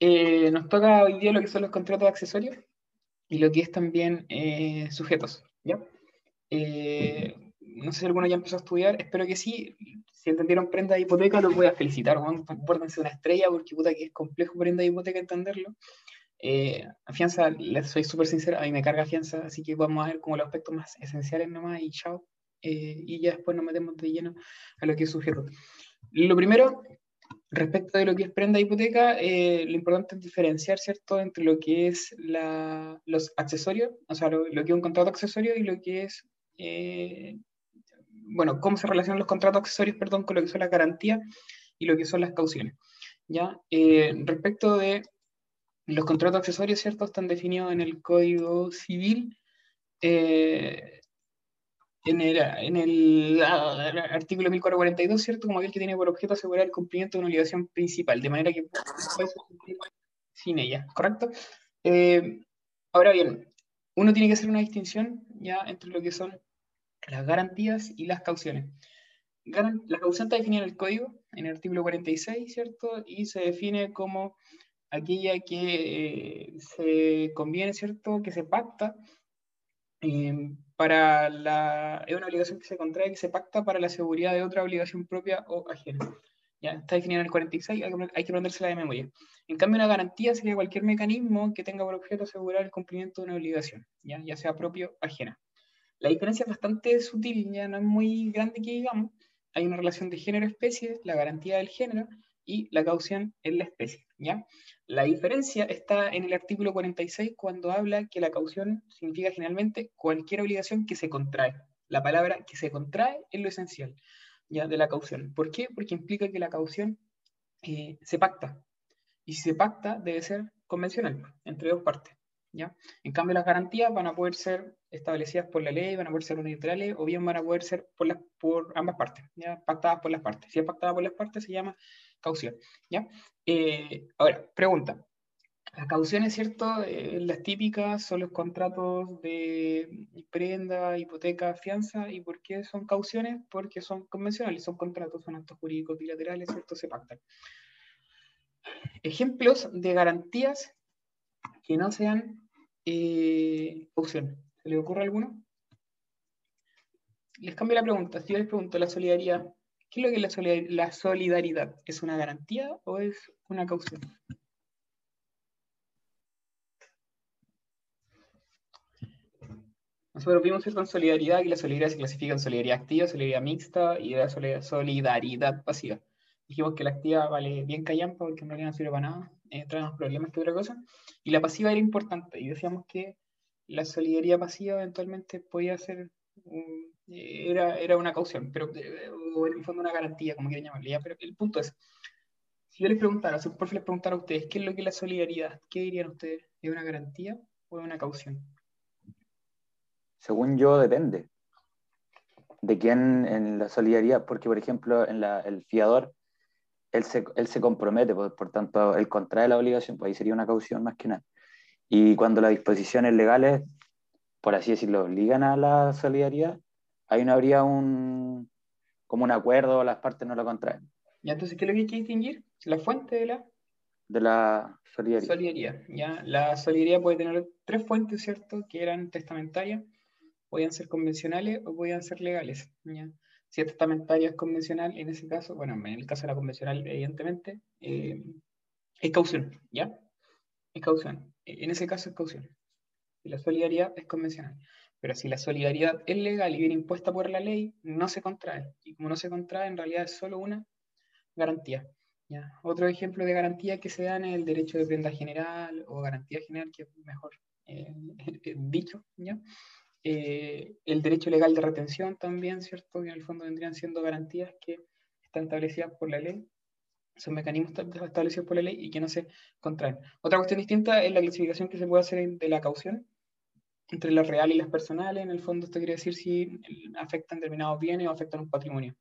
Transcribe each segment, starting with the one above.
eh, nos toca hoy día lo que son los contratos accesorios y lo que es también eh, sujetos, ¿ya? Eh, no sé si alguno ya empezó a estudiar, espero que sí. Si entendieron prenda de hipoteca, los voy a felicitar. Guárdense una estrella porque puta que es complejo prenda de hipoteca entenderlo. Eh, fianza, les soy súper sincero, a mí me carga fianza, así que vamos a ver como los aspectos más esenciales nomás y chao. Y ya después nos metemos de lleno a lo que es sujeto. Lo primero, respecto de lo que es prenda hipoteca, eh, lo importante es diferenciar, ¿cierto?, entre lo que es la, los accesorios, o sea, lo, que es un contrato accesorio y lo que es eh, bueno, cómo se relacionan los contratos accesorios, perdón, con lo que son las garantías y lo que son las cauciones. ¿ya? Eh, respecto de los contratos accesorios, ¿cierto? Están definidos en el Código Civil, en, el, en el, artículo 1442, ¿cierto? Como aquel que tiene por objeto asegurar el cumplimiento de una obligación principal, de manera que puede sin ella, ¿correcto? Eh, ahora bien, uno tiene que hacer una distinción ya entre lo que son las garantías y las cauciones. La caución está definida en el código, en el artículo 46, ¿cierto? Y se define como aquella que eh, se conviene, ¿cierto? Que se pacta eh, para la... Es una obligación que se contrae, que se pacta para la seguridad de otra obligación propia o ajena. Ya está definida en el 46, hay que, hay que aprenderse de memoria. En cambio, una garantía sería cualquier mecanismo que tenga por objeto asegurar el cumplimiento de una obligación, ya, ya sea propio o ajena. La diferencia es bastante sutil, ya no es muy grande que digamos. Hay una relación de género-especie, la garantía del género y la caución en la especie. ¿ya? La diferencia está en el artículo 46 cuando habla que la caución significa generalmente cualquier obligación que se contrae. La palabra que se contrae es lo esencial ¿ya? de la caución. ¿Por qué? Porque implica que la caución eh, se pacta. Y si se pacta, debe ser convencional, entre dos partes. ¿ya? En cambio, las garantías van a poder ser establecidas por la ley, van a poder ser unilaterales o bien van a poder ser por, las, por ambas partes, ¿ya? pactadas por las partes. Si es pactada por las partes, se llama caución. ¿ya? Eh, ahora, pregunta. Las cauciones, ¿cierto? Eh, las típicas son los contratos de prenda, hipoteca, fianza. ¿Y por qué son cauciones? Porque son convencionales, son contratos, son actos jurídicos bilaterales, ¿cierto? Se pactan. Ejemplos de garantías que no sean eh, opción. ¿Se le ocurre alguno? Les cambio la pregunta. Si yo les pregunto la solidaridad, ¿qué es lo que es la solidaridad? ¿Es una garantía o es una caución? Nosotros vimos esto en solidaridad, y la solidaridad se clasifica en solidaridad activa, solidaridad mixta y la solidaridad pasiva. Dijimos que la activa vale bien callampa porque en realidad no sirve para nada, eh, trae más problemas que otra cosa. Y la pasiva era importante y decíamos que la solidaridad pasiva eventualmente podía ser, era, era una caución, pero eh, o en el fondo una garantía, como quieran llamarle, pero el punto es, si yo les preguntara, si por les preguntara a ustedes, ¿qué es lo que es la solidaridad? ¿Qué dirían ustedes? ¿Es una garantía o es una caución? Según yo, depende de quién en la solidaridad, porque por ejemplo, en la, el fiador, él se, él se compromete, por, por, tanto, él contrae la obligación, pues ahí sería una caución más que nada. Y cuando las disposiciones legales, por así decirlo, obligan a la solidaridad, ahí no habría un, como un acuerdo, las partes no lo contraen. ¿Y entonces qué es lo que hay que distinguir? La fuente de la... De la solidaridad. Solidaridad, ¿ya? La solidaridad puede tener tres fuentes, ¿cierto? Que eran testamentarias, podían ser convencionales o podían ser legales, ¿ya? Si es testamentaria es convencional, en ese caso, bueno, en el caso de la convencional, evidentemente, eh, es caución, ¿ya? Es caución. En ese caso es caución. Y la solidaridad es convencional. Pero si la solidaridad es legal y viene impuesta por la ley, no se contrae. Y como no se contrae, en realidad es solo una garantía. ¿ya? Otro ejemplo de garantía que se da en el derecho de prenda general o garantía general, que es mejor eh, dicho, ¿ya? Eh, el derecho legal de retención también, ¿cierto? Que en el fondo vendrían siendo garantías que están establecidas por la ley son mecanismos establecidos por la ley y que no se contraen. Otra cuestión distinta es la clasificación que se puede hacer de la caución entre las reales y las personales. En el fondo, esto quiere decir si afectan determinados bienes o afectan un patrimonio.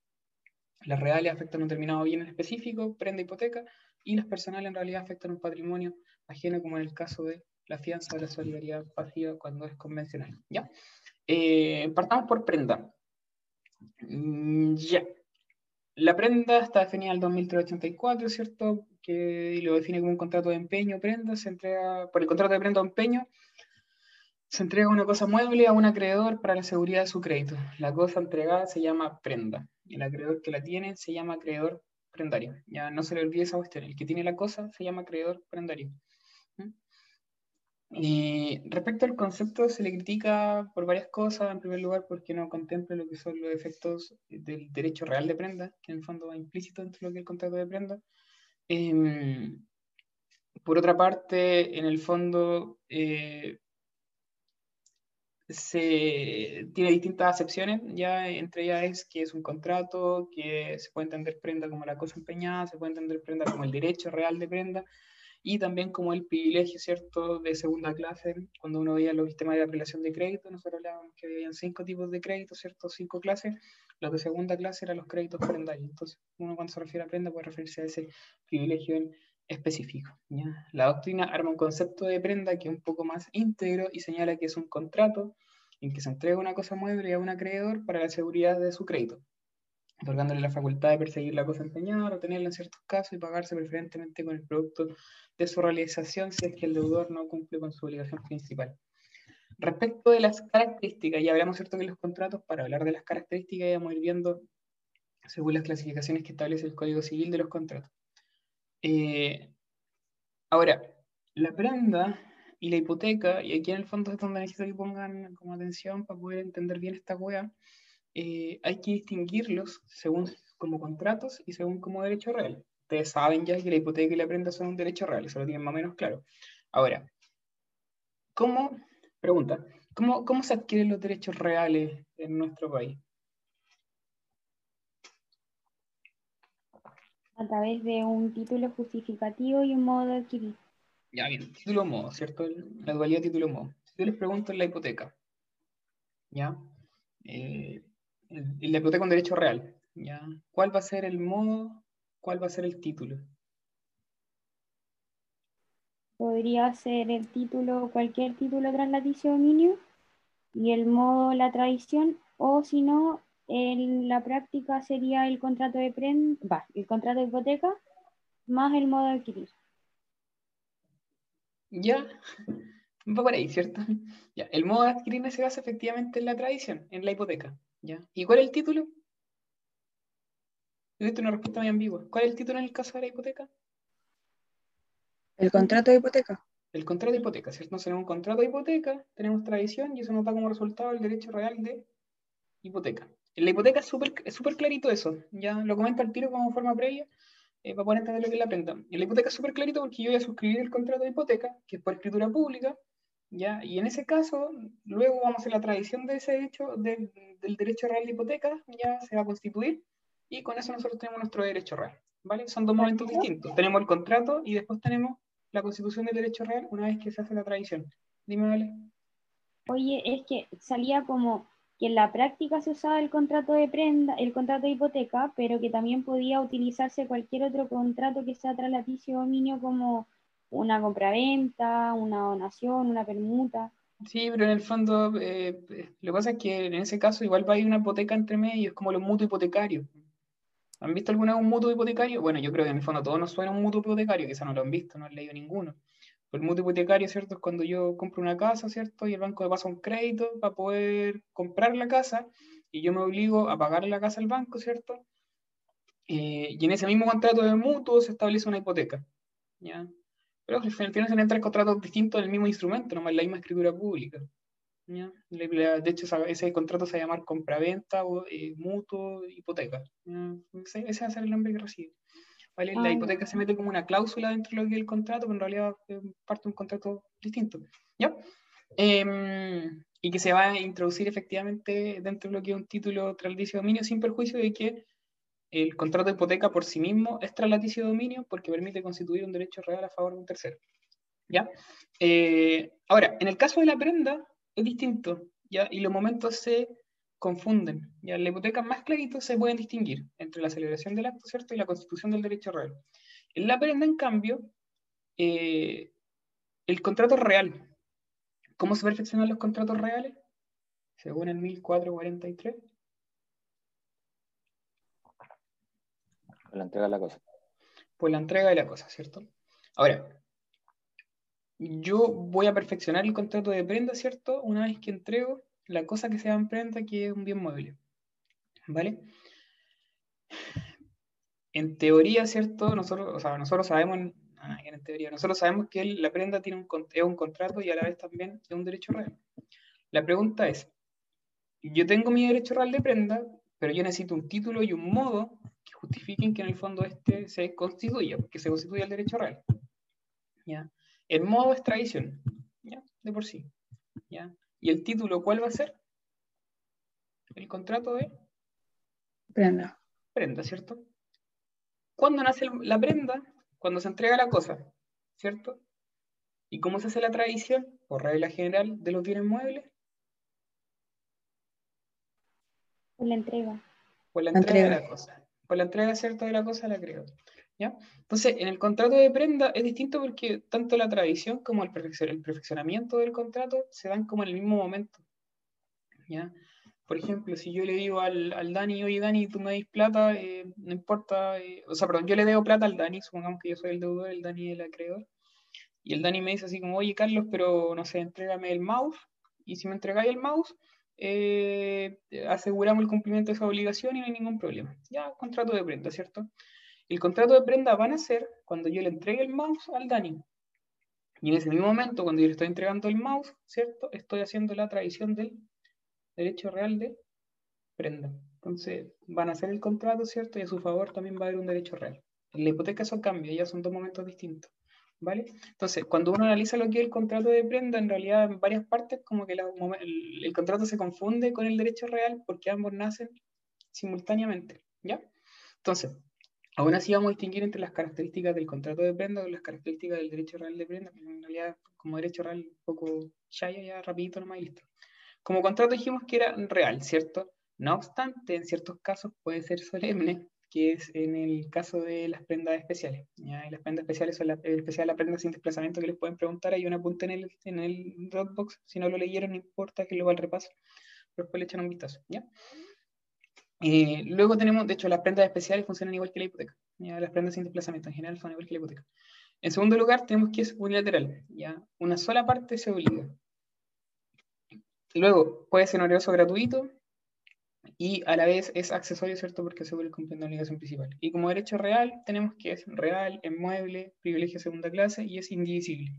Las reales afectan un determinado bien específico, prenda hipoteca, y las personales en realidad afectan un patrimonio ajeno, como en el caso de la fianza de la solidaridad pasiva cuando es convencional. ¿ya? Eh, partamos por prenda. Mm, ya. la prenda está definida en el 2384, ¿cierto? Que lo define como un contrato de empeño, prenda, se entrega, por el contrato de prenda o empeño, se entrega una cosa mueble a un acreedor para la seguridad de su crédito. La cosa entregada se llama prenda. El acreedor que la tiene se llama acreedor prendario. Ya no se le olvide esa cuestión. El que tiene la cosa se llama acreedor prendario. Y respecto al concepto, se le critica por varias cosas. En primer lugar, porque no contempla lo que son los efectos del derecho real de prenda, que en el fondo va implícito dentro de lo que es el contrato de prenda. Em, por otra parte, en el fondo, eh, se tiene distintas acepciones, ya entre ellas es que es un contrato, que se puede entender prenda como la cosa empeñada, se puede entender prenda como el derecho real de prenda, y también como el privilegio, ¿cierto?, de segunda clase, cuando uno veía los sistemas de apelación de crédito, nosotros hablábamos que había cinco tipos de crédito, ¿cierto?, cinco clases, los de segunda clase eran los créditos prendarios, entonces uno cuando se refiere a prenda puede referirse a ese privilegio en específico. ¿ya? La doctrina arma un concepto de prenda que es un poco más íntegro y señala que es un contrato en que se entrega una cosa mueble a un acreedor para la seguridad de su crédito otorgándole la facultad de perseguir la cosa empeñada, o tenerla en ciertos casos y pagarse preferentemente con el producto de su realización si es que el deudor no cumple con su obligación principal. Respecto de las características, ya hablamos cierto que los contratos, para hablar de las características, vamos a ir viendo según las clasificaciones que establece el Código Civil de los contratos. Eh, ahora, la prenda y la hipoteca, y aquí en el fondo es donde necesito que pongan como atención para poder entender bien esta wea, eh, hay que distinguirlos según como contratos y según como derecho real. Ustedes saben ya que la hipoteca y la prenda son un derecho real, eso lo tienen más o menos claro. Ahora, ¿cómo, pregunta, ¿cómo, cómo se adquieren los derechos reales en nuestro país? A través de un título justificativo y un modo de adquirir. Ya, bien, título modo, ¿cierto? La dualidad título-modo. Si yo les pregunto en la hipoteca, ¿ya? Eh, la hipoteca un derecho real. ¿ya? ¿Cuál va a ser el modo? ¿Cuál va a ser el título? Podría ser el título, cualquier título traslaticio dominio y el modo la tradición, o si no, en la práctica sería el contrato de prenda, el contrato de hipoteca más el modo de adquirir. Ya, va por ahí, ¿cierto? Ya, el modo de adquirir se basa efectivamente en la tradición, en la hipoteca. ¿Ya? ¿Y cuál es el título? Yo una respuesta muy ambigua. ¿Cuál es el título en el caso de la hipoteca? El contrato de hipoteca. El contrato de hipoteca, ¿cierto? Entonces tenemos un contrato de hipoteca, tenemos tradición y eso nos da como resultado el derecho real de hipoteca. En la hipoteca es súper clarito eso, ya lo comento al tiro como forma previa eh, para poder entender lo que es la prenda. En la hipoteca es súper clarito porque yo voy a suscribir el contrato de hipoteca, que es por escritura pública, ¿ya? Y en ese caso, luego vamos a hacer la tradición de ese hecho del derecho real de hipoteca, ya se va a constituir, y con eso nosotros tenemos nuestro derecho real, ¿vale? Son dos momentos distintos. Tenemos el contrato y después tenemos la constitución del derecho real una vez que se hace la tradición. Dime, Vale. Oye, es que salía como que en la práctica se usaba el contrato de prenda, el contrato de hipoteca, pero que también podía utilizarse cualquier otro contrato que sea traslaticio dominio como una compraventa, una donación, una permuta. Sí, pero en el fondo eh, lo que pasa es que en ese caso igual va a ir una hipoteca entre medio, es como los mutuos hipotecarios. ¿Han visto alguna vez un mutuo hipotecario? Bueno, yo creo que en el fondo todos nos suena un mutuo hipotecario, quizá no lo han visto, no han leído ninguno. El mutuo hipotecario, ¿cierto? Es cuando yo compro una casa, ¿cierto? Y el banco me pasa un crédito para poder comprar la casa y yo me obligo a pagar la casa al banco, ¿cierto? Eh, y en ese mismo contrato de mutuo se establece una hipoteca. ¿ya? Pero al final se entran contratos distintos en el mismo instrumento, nomás la misma escritura pública. De hecho, ese contrato se va a llamar compraventa, o, eh, mutuo, hipoteca. Ese, va a ser el nombre que recibe. ¿Vale? La ah, hipoteca se mete como una cláusula dentro de lo que es el contrato, pero en realidad es parte de un contrato distinto. ¿ya? Em, y que se va a introducir efectivamente dentro de lo que es un título tradicio dominio sin perjuicio de que el contrato de hipoteca por sí mismo es traslaticio de dominio porque permite constituir un derecho real a favor de un tercero. ¿Ya? Eh, ahora, en el caso de la prenda es distinto, ¿ya? Y los momentos se confunden. ¿ya? En la hipoteca más clarito se pueden distinguir entre la celebración del acto, ¿cierto? Y la constitución del derecho real. En la prenda, en cambio, eh, el contrato real. ¿Cómo se perfeccionan los contratos reales? Según el 1443 Por la entrega de la cosa. Por la entrega de la cosa, ¿cierto? Ahora, yo voy a perfeccionar el contrato de prenda, ¿cierto? Una vez que entrego la cosa que sea en prenda, que es un bien mueble. ¿Vale? En teoría, ¿cierto? Nosotros, o sea, nosotros sabemos, ah, en teoría, nosotros sabemos que la prenda tiene un, es un contrato y a la vez también es un derecho real. La pregunta es, yo tengo mi derecho real de prenda, pero yo necesito un título y un modo que justifiquen que en el fondo este se constituya, que se constituya el derecho real. ¿Ya? El modo es tradición, ¿ya? De por sí. ¿ya? ¿Y el título cuál va a ser? El contrato de prenda. Prenda, ¿cierto? ¿Cuándo nace la prenda? Cuando se entrega la cosa, ¿cierto? ¿Y cómo se hace la tradición? Por regla general de los bienes muebles. Por la entrega. Por la entrega, de la cosa. Por la entrega, ¿cierto? De la cosa la creo. Entonces, en el contrato de prenda es distinto porque tanto la tradición como el, perfeccionamiento del contrato se dan como en el mismo momento. ¿ya? Por ejemplo, si yo le digo al, al Dani, oye Dani, tú me das plata, eh, no importa, eh, o sea, perdón, yo le debo plata al Dani, supongamos que yo soy el deudor, el Dani el acreedor, y el Dani me dice así como, oye Carlos, pero no sé, entrégame el mouse, y si me entregáis el mouse, eh, aseguramos el cumplimiento de esa obligación y no hay ningún problema. Ya, contrato de prenda, ¿cierto? El contrato de prenda van a ser cuando yo le entregue el mouse al Dani. Y en ese mismo momento, cuando yo le estoy entregando el mouse, ¿cierto? Estoy haciendo la tradición del derecho real de prenda. Entonces, van a hacer el contrato, ¿cierto? Y a su favor también va a haber un derecho real. En la hipoteca eso cambia, ya son dos momentos distintos. ¿Vale? Entonces, cuando uno analiza lo que es el contrato de prenda, en realidad en varias partes como que el, el, contrato se confunde con el derecho real porque ambos nacen simultáneamente, ¿ya? Entonces, Aún así vamos a distinguir entre las características del contrato de prenda y las características del derecho real de prenda, que en realidad como derecho real poco ya, ya, rapidito nomás listo. Como contrato dijimos que era real, ¿cierto? No obstante, en ciertos casos puede ser solemne, que es en el caso de las prendas especiales. ¿ya? Y las prendas especiales son la, especial la prenda sin desplazamiento que les pueden preguntar. Hay un apunte en el, en el Dropbox. Si no lo leyeron, no importa que luego al repaso. Pero después le echan un vistazo. ¿ya? Eh, luego tenemos, de hecho, las prendas especiales funcionan igual que la hipoteca. Las prendas sin desplazamiento en general son igual que la hipoteca. En segundo lugar, tenemos que es unilateral. ¿ya? Una sola parte se obliga. Luego, puede ser oneroso gratuito y a la vez es accesorio, ¿cierto? Porque asegura el cumplimiento de la obligación principal. Y como derecho real, tenemos que es real, en mueble, privilegio segunda clase y es indivisible.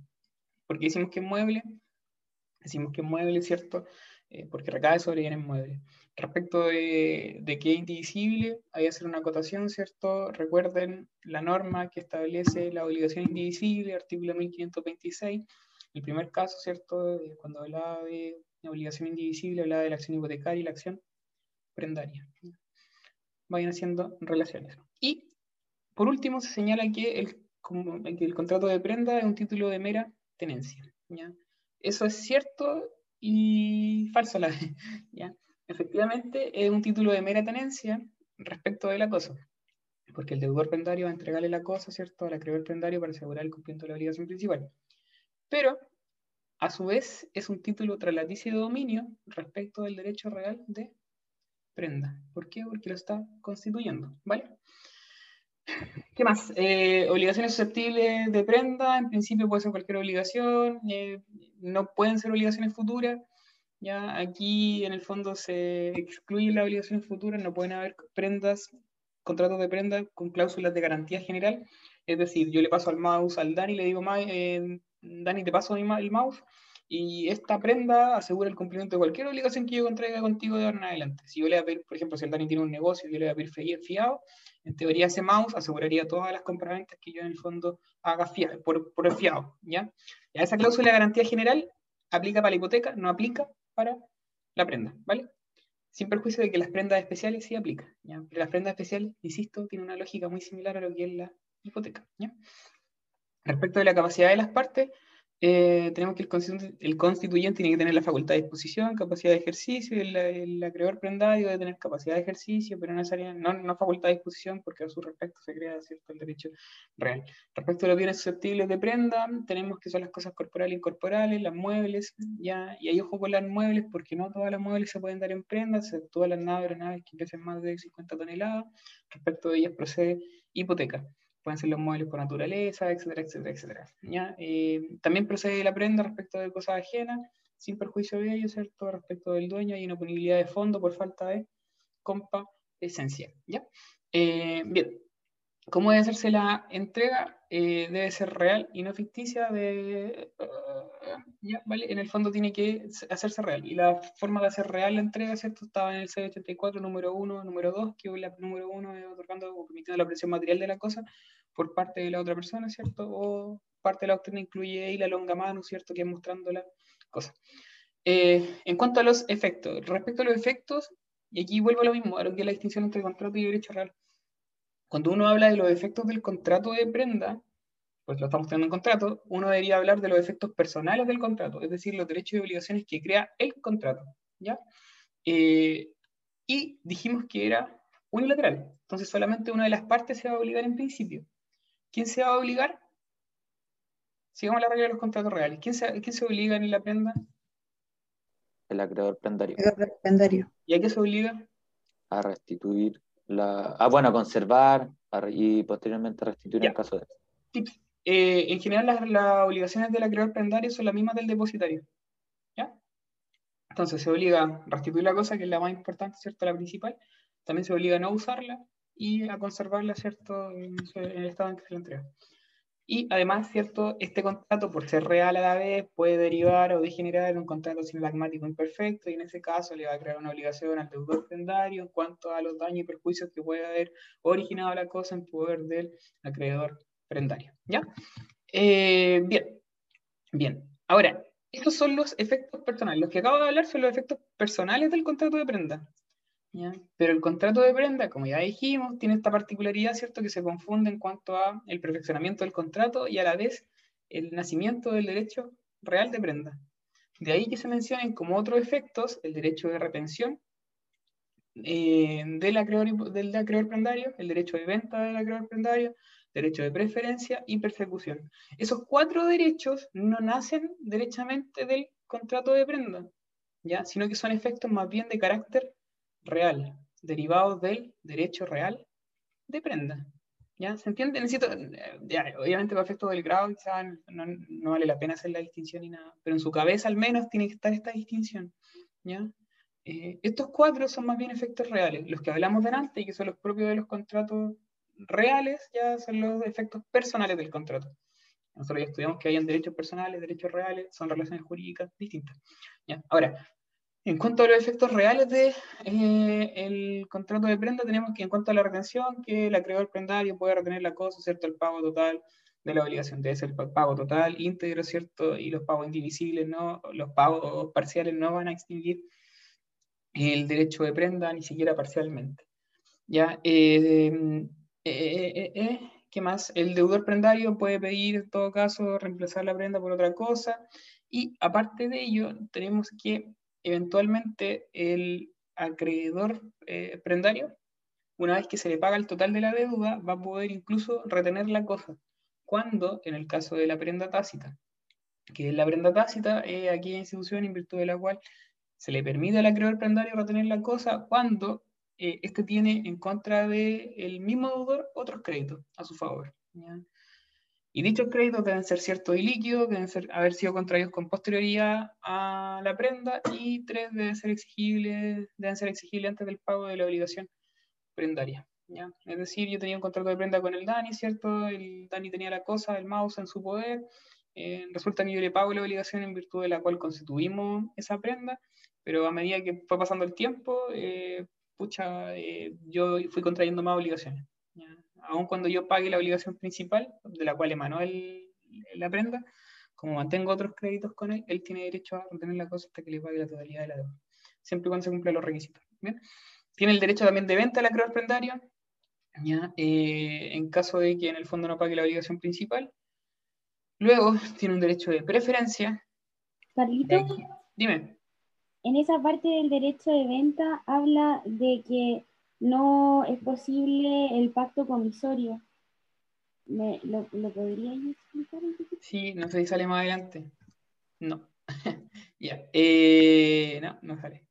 porque decimos que es mueble? Decimos que es mueble, ¿cierto? Eh, porque recae sobre bienes muebles. Respecto de, de que es indivisible, hay que hacer una acotación, ¿cierto? Recuerden la norma que establece la obligación indivisible, artículo 1526. El primer caso, ¿cierto? Cuando hablaba de obligación indivisible, hablaba de la acción hipotecaria y la acción prendaria. Vayan haciendo relaciones. Y, por último, se señala que el, que el contrato de prenda es un título de mera tenencia. ¿ya? Eso es cierto y falso a la vez. ¿ya? Efectivamente, es un título de mera tenencia respecto de la cosa, porque el deudor prendario va a entregarle la cosa, ¿cierto?, al acreedor prendario para asegurar el cumplimiento de la obligación principal. Pero, a su vez, es un título traslaticio de dominio respecto del derecho real de prenda. ¿Por qué? Porque lo está constituyendo, ¿vale? ¿Qué más? Eh, obligaciones susceptibles de prenda, en principio puede ser cualquier obligación, eh, no pueden ser obligaciones futuras, ya aquí en el fondo se excluyen las obligaciones futuras, no pueden haber prendas, contratos de prenda con cláusulas de garantía general. Es decir, yo le paso al mouse al Dani le digo, eh, Dani, te paso el mouse y esta prenda asegura el cumplimiento de cualquier obligación que yo contraiga contigo de ahora en adelante. Si yo le voy a pedir, por ejemplo, si el Dani tiene un negocio y yo le voy a pedir fiado, en teoría ese mouse aseguraría todas las compraventas que yo en el fondo haga fiado, por, por el fiado. ¿ya? Y esa cláusula de garantía general aplica para la hipoteca, no aplica para la prenda, ¿vale? Sin perjuicio de que las prendas especiales sí aplican, ¿ya? Pero las prendas especiales, insisto, tienen una lógica muy similar a lo que es la hipoteca, ¿ya? Respecto de la capacidad de las partes, eh, tenemos que el constituyente, tiene que tener la facultad de disposición, capacidad de ejercicio, el, el acreedor prendario debe tener capacidad de ejercicio, pero no, no, no facultad de disposición porque a su respecto se crea cierto el derecho real. Respecto a los bienes susceptibles de prenda, tenemos que son las cosas corporales e incorporales, las muebles, ya, y hay ojo con las muebles porque no todas las muebles se pueden dar en prenda, todas las naves, naves que pesen más de 50 toneladas, respecto de ellas procede hipoteca. Pueden ser los muebles por naturaleza, etcétera, etcétera, etcétera. ¿ya? Eh, también procede la prenda respecto de cosas ajenas, sin perjuicio de ello, ¿cierto? Respecto del dueño, hay inoponibilidad de fondo por falta de compa esencia. ¿ya? Eh, bien, ¿cómo debe hacerse la entrega? Eh, debe ser real y no ficticia. De, ya, ¿vale? En el fondo tiene que hacerse real. Y la forma de hacer real la entrega, ¿cierto? Estaba en el C84, número 1, número 2, que la número 1 es otorgando o permitiendo la presión material de la cosa por parte de la otra persona, ¿cierto? O parte de la doctrina incluye ahí la longa mano, ¿cierto? Que es mostrando la cosa. Eh, en cuanto a los efectos, respecto a los efectos, y aquí vuelvo a lo mismo, a lo que es la distinción entre contrato y derecho real. Cuando uno habla de los efectos del contrato de prenda, pues lo estamos teniendo en contrato, uno debería hablar de los efectos personales del contrato, es decir, los derechos y obligaciones que crea el contrato, ¿ya? Eh, y dijimos que era unilateral, entonces solamente una de las partes se va a obligar en principio. ¿Quién se va a obligar? Sigamos la regla de los contratos reales. ¿Quién se, quién se obliga en la prenda? El acreedor prendario. prendario. ¿Y a qué se obliga? A restituir la... Ah, bueno, a conservar y posteriormente a restituir en caso de... Tips. Eh, en general las, obligaciones del acreedor prendario son las mismas del depositario. ¿Ya? Entonces se obliga a restituir la cosa, que es la más importante, ¿cierto? La principal. También se obliga a no usarla y a conservarla, ¿cierto? En, el estado en que se la entrega. Y además, ¿cierto? Este contrato, por ser real a la vez, puede derivar o degenerar en un contrato sinlagmático imperfecto y en ese caso le va a crear una obligación al deudor prendario en cuanto a los daños y perjuicios que puede haber originado la cosa en poder del acreedor prendario. ¿Ya? Eh, bien, bien. Ahora, estos son los efectos personales. Los que acabo de hablar son los efectos personales del contrato de prenda. ¿ya? Pero el contrato de prenda, como ya dijimos, tiene esta particularidad, ¿cierto? Que se confunde en cuanto a el perfeccionamiento del contrato y a la vez el nacimiento del derecho real de prenda. De ahí que se mencionen como otros efectos el derecho de retención eh, del, acreedor, del acreedor prendario, el derecho de venta del acreedor prendario, derecho de preferencia y persecución. Esos cuatro derechos no nacen derechamente del contrato de prenda, ¿ya? sino que son efectos más bien de carácter real, derivados del derecho real de prenda. ¿Ya? ¿Se entiende? Necesito, ya, obviamente para efectos del grado quizás no, no, vale la pena hacer la distinción ni nada, pero en su cabeza al menos tiene que estar esta distinción. ¿ya? Eh, estos cuatro son más bien efectos reales, los que hablamos delante y que son los propios de los contratos reales ya son los efectos personales del contrato. Nosotros ya estudiamos que hay derechos personales, derechos reales, son relaciones jurídicas distintas. ¿ya? Ahora, en cuanto a los efectos reales del de, eh, contrato de prenda, tenemos que en cuanto a la retención, que el acreedor prendario puede retener la cosa, ¿cierto? El pago total de la obligación debe ser el pago total, íntegro, ¿cierto? Y los pagos indivisibles, no, los pagos parciales no van a extinguir el derecho de prenda, ni siquiera parcialmente. ¿Ya? Eh, eh, eh, eh, ¿Qué más? El deudor prendario puede pedir, en todo caso, reemplazar la prenda por otra cosa. Y aparte de ello, tenemos que eventualmente el acreedor prendario, una vez que se le paga el total de la deuda, va a poder incluso retener la cosa. Cuando, en el caso de la prenda tácita, que la prenda tácita es aquella institución en virtud de la cual se le permite al acreedor prendario retener la cosa cuando eh, este tiene en contra del el mismo deudor otros créditos a su favor. Y dichos créditos deben ser ciertos y líquidos, deben haber sido contraídos con posterioridad a la prenda y tres deben ser exigibles, deben ser exigibles antes del pago de la obligación prendaria. ¿ya? Es decir, yo tenía un contrato de prenda con el Dani, ¿cierto? El Dani tenía la cosa, el mouse en su poder. Eh, resulta que yo le pago la obligación en virtud de la cual constituimos esa prenda, pero a medida que fue pasando el tiempo, eh, pucha, eh, yo fui contrayendo más obligaciones. Aun cuando yo pague la obligación principal, de la cual emanó el, la prenda, como mantengo otros créditos con él, él tiene derecho a retener la cosa hasta que le pague la totalidad de la deuda, siempre y cuando se cumplan los requisitos. Tiene el derecho también de venta al acreedor prendario, eh, en caso de que en el fondo no pague la obligación principal. Luego tiene un derecho de preferencia. Dime en esa parte del derecho de venta habla de que no es posible el pacto comisorio. ¿Me, lo, ¿Lo podrías explicar un poquito? Sí, no sé si sale más adelante. No. ya. Eh, no, no sale.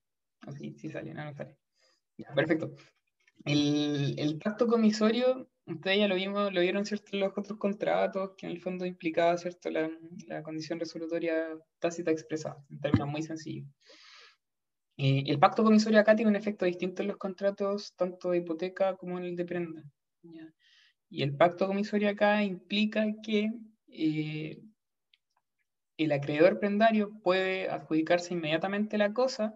sí, sí sale, no, no sale. Perfecto. El, pacto comisorio, Ustedes ya lo vimos, lo vieron cierto los otros contratos, que en el fondo implicaba cierto la, la condición resolutoria tácita expresada, en términos muy sencillos. Eh, el pacto comisorio acá tiene un efecto distinto en los contratos, tanto de hipoteca como en el de prenda. Y el pacto comisorio acá implica que eh, el acreedor prendario puede adjudicarse inmediatamente la cosa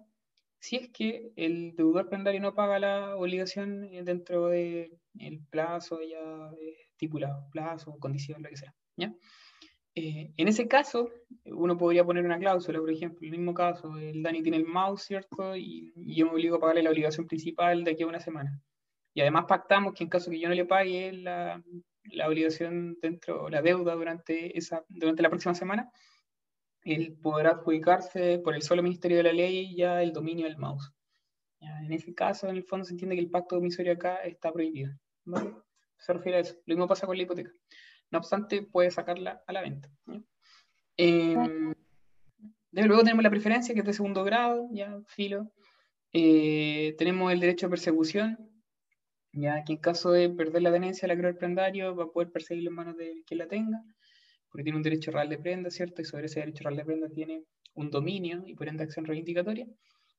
si es que el deudor prendario no paga la obligación eh, dentro del plazo ya estipulado, plazo, condición, lo que sea. Eh, en ese caso, uno podría poner una cláusula, por ejemplo, el mismo caso, el Dani tiene el mouse, ¿cierto? Y, yo me obligo a pagarle la obligación principal de aquí a una semana. Y además pactamos que en caso que yo no le pague la, la obligación dentro, la deuda durante, esa, durante la próxima semana, él podrá adjudicarse por el solo Ministerio de la Ley ya el dominio del mouse. en ese caso, en el fondo se entiende que el pacto comisorio acá está prohibido. ¿vale? Se refiere a eso. Lo mismo pasa con la hipoteca. No obstante, puede sacarla a la venta. Eh, luego tenemos la preferencia, que es de segundo grado, ya, filo. Eh, tenemos el derecho a persecución, ya que en caso de perder la tenencia del acreedor prendario va a poder perseguirlo en manos de quien la tenga, porque tiene un derecho real de prenda, ¿cierto? Y sobre ese derecho real de prenda tiene un dominio y por ende acción reivindicatoria.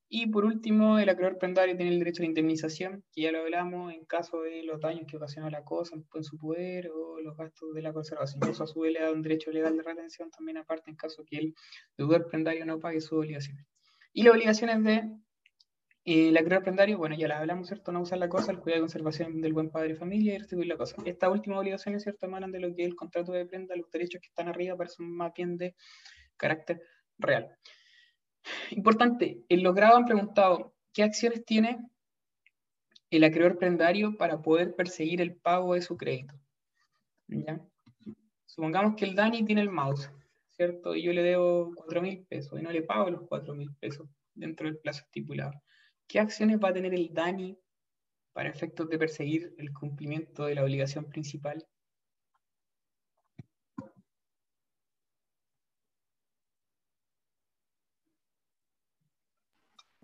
Y por último, el acreedor prendario tiene el derecho a la indemnización, que ya lo hablamos en caso de los daños que ocasionó la cosa en su poder o los gastos de la conservación. Eso a su vez le da un derecho legal de retención también aparte en caso que el deudor prendario no pague sus obligaciones. Y las obligaciones de eh, el acreedor prendario, bueno, ya las hablamos, ¿cierto? No usar la cosa, el cuidado y conservación del buen padre de familia y restituir la cosa. Estas últimas obligaciones, ¿cierto? Emanan de lo que es el contrato de prenda, los derechos que están arriba parecen más bien de carácter real. Importante, en los grados han preguntado qué acciones tiene el acreedor prendario para poder perseguir el pago de su crédito. Supongamos que el Dani tiene el mouse, ¿cierto? Y yo le debo 4 mil pesos y no le pago los 4 mil pesos dentro del plazo estipulado. ¿Qué acciones va a tener el Dani para efectos de perseguir el cumplimiento de la obligación principal?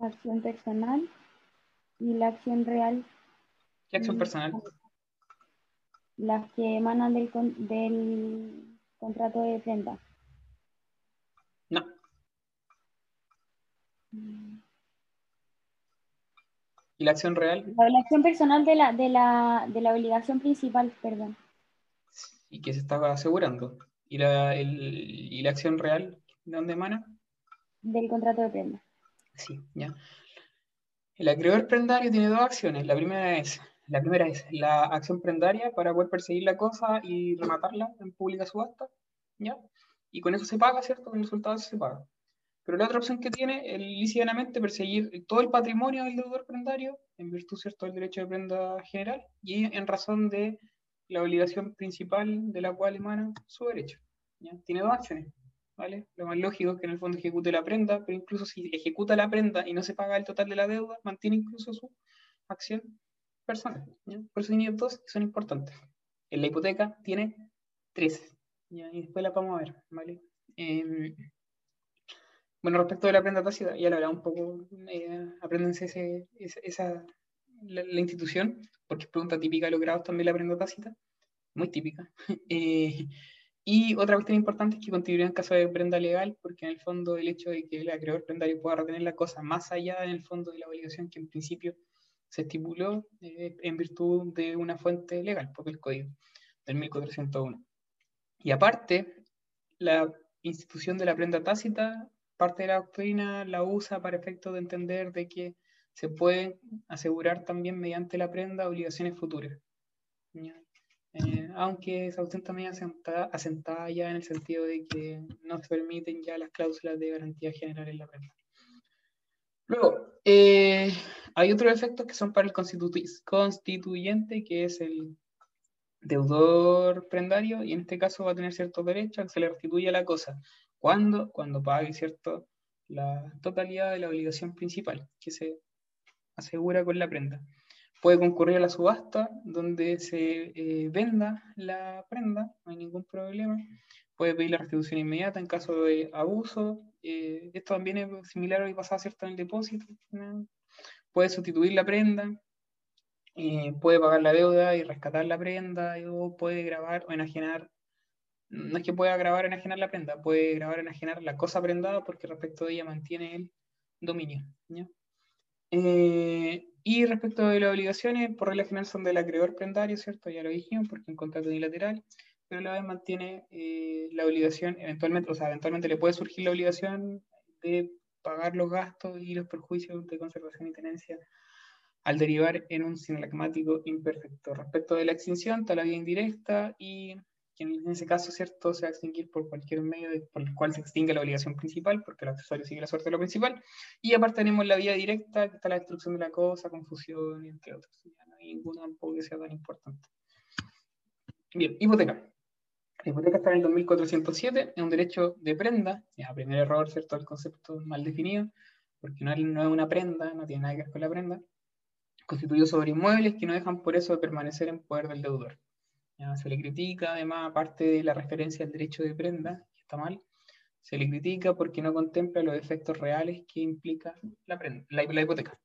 Acción personal y la acción real. ¿Qué acción personal? Las que emanan del, del contrato de prenda. No. ¿Y la acción real? La, acción personal de la, de, la, de la obligación principal, perdón. ¿Y que se estaba asegurando? ¿Y la, el, ¿Y la acción real de dónde emana? Del contrato de prenda. Sí, ya. El acreedor prendario tiene dos acciones. La primera es la primera es la acción prendaria para poder perseguir la cosa y rematarla en pública subasta, ¿ya? Y con eso se paga, ¿cierto? Con el resultado se paga. Pero la otra opción que tiene es lícitamente perseguir todo el patrimonio del deudor prendario en virtud, ¿cierto?, del derecho de prenda general y en razón de la obligación principal de la cual emana su derecho. ¿ya? Tiene dos acciones. Lo más lógico es que en el fondo ejecute la prenda, pero incluso si ejecuta la prenda y no se paga el total de la deuda, mantiene incluso su acción personal. Por tiene dos son importantes. En la hipoteca tiene tres. Y después la vamos a ver. ¿vale? Em, bueno, respecto de la prenda tácita, ya lo hablaba un poco. Eh, apréndense esa, la, institución, porque es pregunta típica de los grados también la prenda tácita. Muy típica. Eh, y otra cuestión importante es que contribuiría en caso de prenda legal, porque en el fondo el hecho de que el acreedor prendario pueda retener la cosa más allá en el fondo de la obligación que en principio se estipuló eh, en virtud de una fuente legal, porque el código del 1401. Y aparte, la institución de la prenda tácita, parte de la doctrina la usa para efecto de entender de que se pueden asegurar también mediante la prenda obligaciones futuras. Eh, aunque esa opción también asentada, asentada ya en el sentido de que no se permiten ya las cláusulas de garantía general en la prenda. Luego, eh, hay otros efectos que son para el constituyente, que es el deudor prendario, y en este caso va a tener ciertos derechos, que se le restituye la cosa. ¿Cuándo? Cuando pague, ¿cierto? La totalidad de la obligación principal, que se asegura con la prenda puede concurrir a la subasta donde se eh, venda la prenda, no hay ningún problema. Puede pedir la restitución inmediata en caso de abuso. Eh, esto también es similar a lo que pasaba ¿cierto? en el depósito. Puede sustituir la prenda. eh, puede pagar la deuda y rescatar la prenda, o puede grabar o enajenar. No es que pueda grabar o enajenar la prenda, puede grabar o enajenar la cosa prendada porque respecto de ella mantiene el dominio. Y respecto de las obligaciones, por regla general son del acreedor prendario, ¿cierto? Ya lo dijimos, porque en contrato unilateral, pero la vez mantiene eh, la obligación, eventualmente, o sea, eventualmente le puede surgir la obligación de pagar los gastos y los perjuicios de conservación y tenencia al derivar en un sinalagmático imperfecto. Respecto de la extinción, la vía indirecta y en ese caso, ¿cierto?, se va a extinguir por cualquier medio por el cual se extingue la obligación principal, porque el accesorio sigue la suerte de lo principal. Y aparte tenemos la vía directa, que está la destrucción de la cosa, confusión, entre otros. no hay ninguna tampoco que sea tan importante. Bien, hipoteca. La hipoteca está en el 2407, es un derecho de prenda, ya, primer error, ¿cierto?, el concepto mal definido, porque no, no es una prenda, no tiene nada que ver con la prenda, constituido sobre inmuebles que no dejan por eso de permanecer en poder del deudor. Se le critica, además, aparte de la referencia al derecho de prenda, que está mal, se le critica porque no contempla los efectos reales que implica la, la, hipoteca.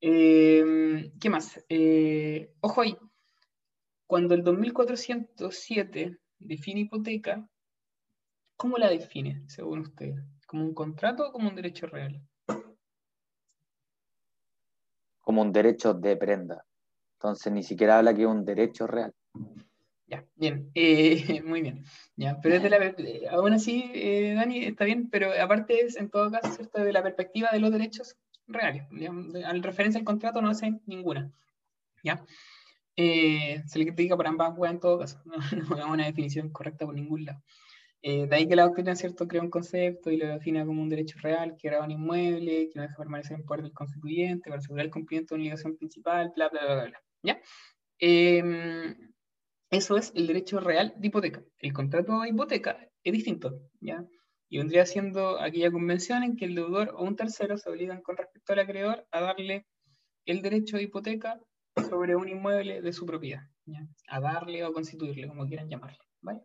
Eh, ¿Qué más? Eh, ojo ahí, cuando el 2407 define hipoteca, ¿cómo la define, según usted? ¿Como un contrato o como un derecho real? Como un derecho de prenda. Entonces ni siquiera habla que es un derecho real. Ya, bien, eh, muy bien. Ya, pero desde la, eh, aún así, eh, Dani, está bien, pero aparte es en todo caso, ¿cierto? De la perspectiva de los derechos reales. Al referencia al contrato no hace ninguna. ¿Ya? se le critica por ambas en todo caso. No, no una definición correcta por ningún lado. de ahí que la doctrina, ¿cierto?, crea un concepto y lo define como un derecho real, que era un inmueble, que no deja permanecer en poder del constituyente para asegurar el cumplimiento de una obligación principal, bla, bla, bla, bla. ¿Ya? Em, eso es el derecho real de hipoteca. El contrato de hipoteca es distinto, ¿ya? Y vendría siendo aquella convención en que el deudor o un tercero se obligan con respecto al acreedor a darle el derecho de hipoteca sobre un inmueble de su propiedad. A darle o constituirle, como quieran llamarle, ¿vale?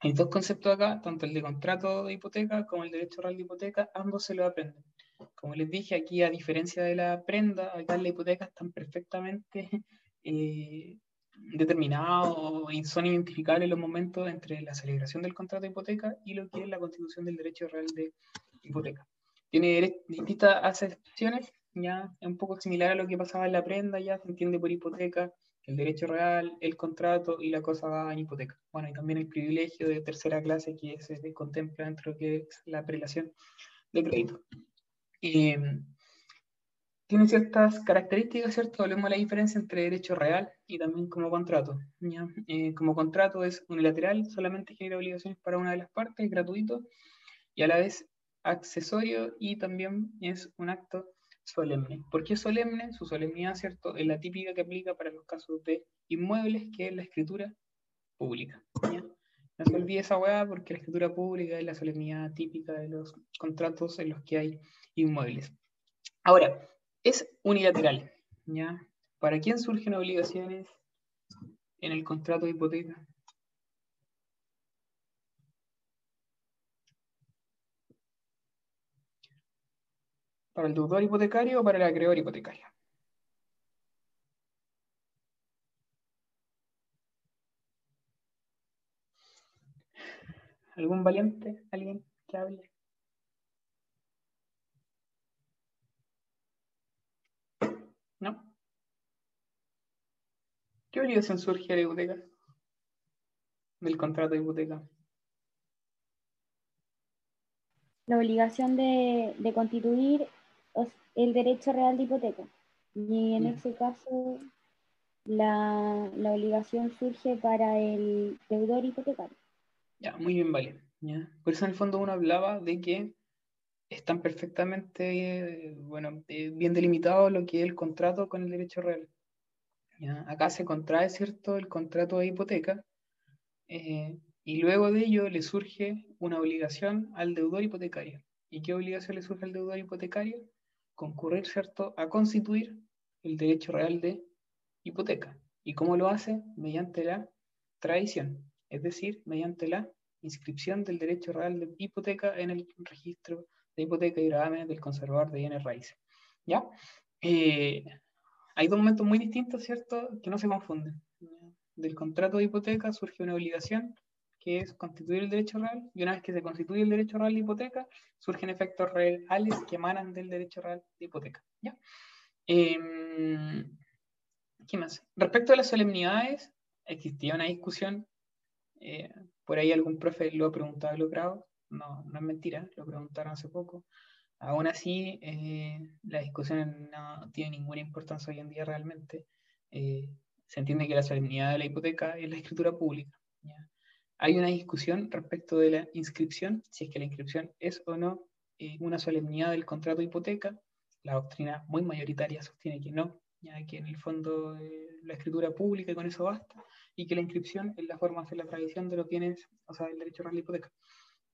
Hay dos conceptos acá, tanto el de contrato de hipoteca como el derecho real de hipoteca, ambos se lo aprenden. Como les dije, aquí a diferencia de la prenda, acá en la hipoteca están perfectamente eh, determinados y son identificables los momentos entre la celebración del contrato de hipoteca y lo que es la constitución del derecho real de hipoteca. Tiene distintas acepciones, ya es un poco similar a lo que pasaba en la prenda, ya se entiende por hipoteca, el derecho real, el contrato y la cosa va en hipoteca. Bueno, y también el privilegio de tercera clase que se contempla dentro de que es la prelación de crédito. Y, tiene ciertas características, ¿cierto? Hablemos de la diferencia entre derecho real y también como contrato. Eh, como contrato es unilateral, solamente genera obligaciones para una de las partes, es gratuito y a la vez accesorio y también es un acto solemne. ¿Por qué solemne? Su solemnidad, ¿cierto? Es la típica que aplica para los casos de inmuebles, que es la escritura pública. No se olvide esa hueá porque la escritura pública es la solemnidad típica de los contratos en los que hay inmuebles. Ahora, es unilateral. ¿ya? ¿Para quién surgen obligaciones en el contrato de hipoteca? ¿Para el deudor hipotecario o para el acreedor hipotecario? ¿Algún valiente? ¿Alguien que hable? ¿No? ¿Qué obligación surge de la hipoteca? Del contrato de hipoteca. La obligación de, constituir el derecho real de hipoteca. Y en ese caso, la, obligación surge para el deudor hipotecario. Ya, muy bien, vale. Por eso en el fondo uno hablaba de que están perfectamente bueno, eh, bien delimitados lo que es el contrato con el derecho real. Acá se contrae, ¿cierto?, el contrato de hipoteca eh, y luego de ello le surge una obligación al deudor hipotecario. ¿Y qué obligación le surge al deudor hipotecario? Concurrir, ¿cierto?, a constituir el derecho real de hipoteca. ¿Y cómo lo hace? Mediante la tradición, es decir, mediante la inscripción del derecho real de hipoteca en el registro de hipoteca y gravámenes del conservador de bienes raíces. ¿Ya? Eh, hay dos momentos muy distintos, ¿cierto? Que no se confunden. Del contrato de hipoteca surge una obligación que es constituir el derecho real, y una vez que se constituye el derecho real de hipoteca, surgen efectos reales que emanan del derecho real de hipoteca. ¿ya? Em, ¿Qué más? Respecto a las solemnidades, existía una discusión, eh, por ahí algún profe lo ha preguntado lo grado, no, es mentira, lo preguntaron hace poco. Aún así, eh, la discusión no tiene ninguna importancia hoy en día realmente. Eh, se entiende que la solemnidad de la hipoteca es la escritura pública. Hay una discusión respecto de la inscripción, si es que la inscripción es o no eh, una solemnidad del contrato de hipoteca. La doctrina muy mayoritaria sostiene que no, ya que en el fondo la escritura pública y con eso basta, y que la inscripción es la forma de la tradición de los bienes, o sea, del derecho real de hipoteca.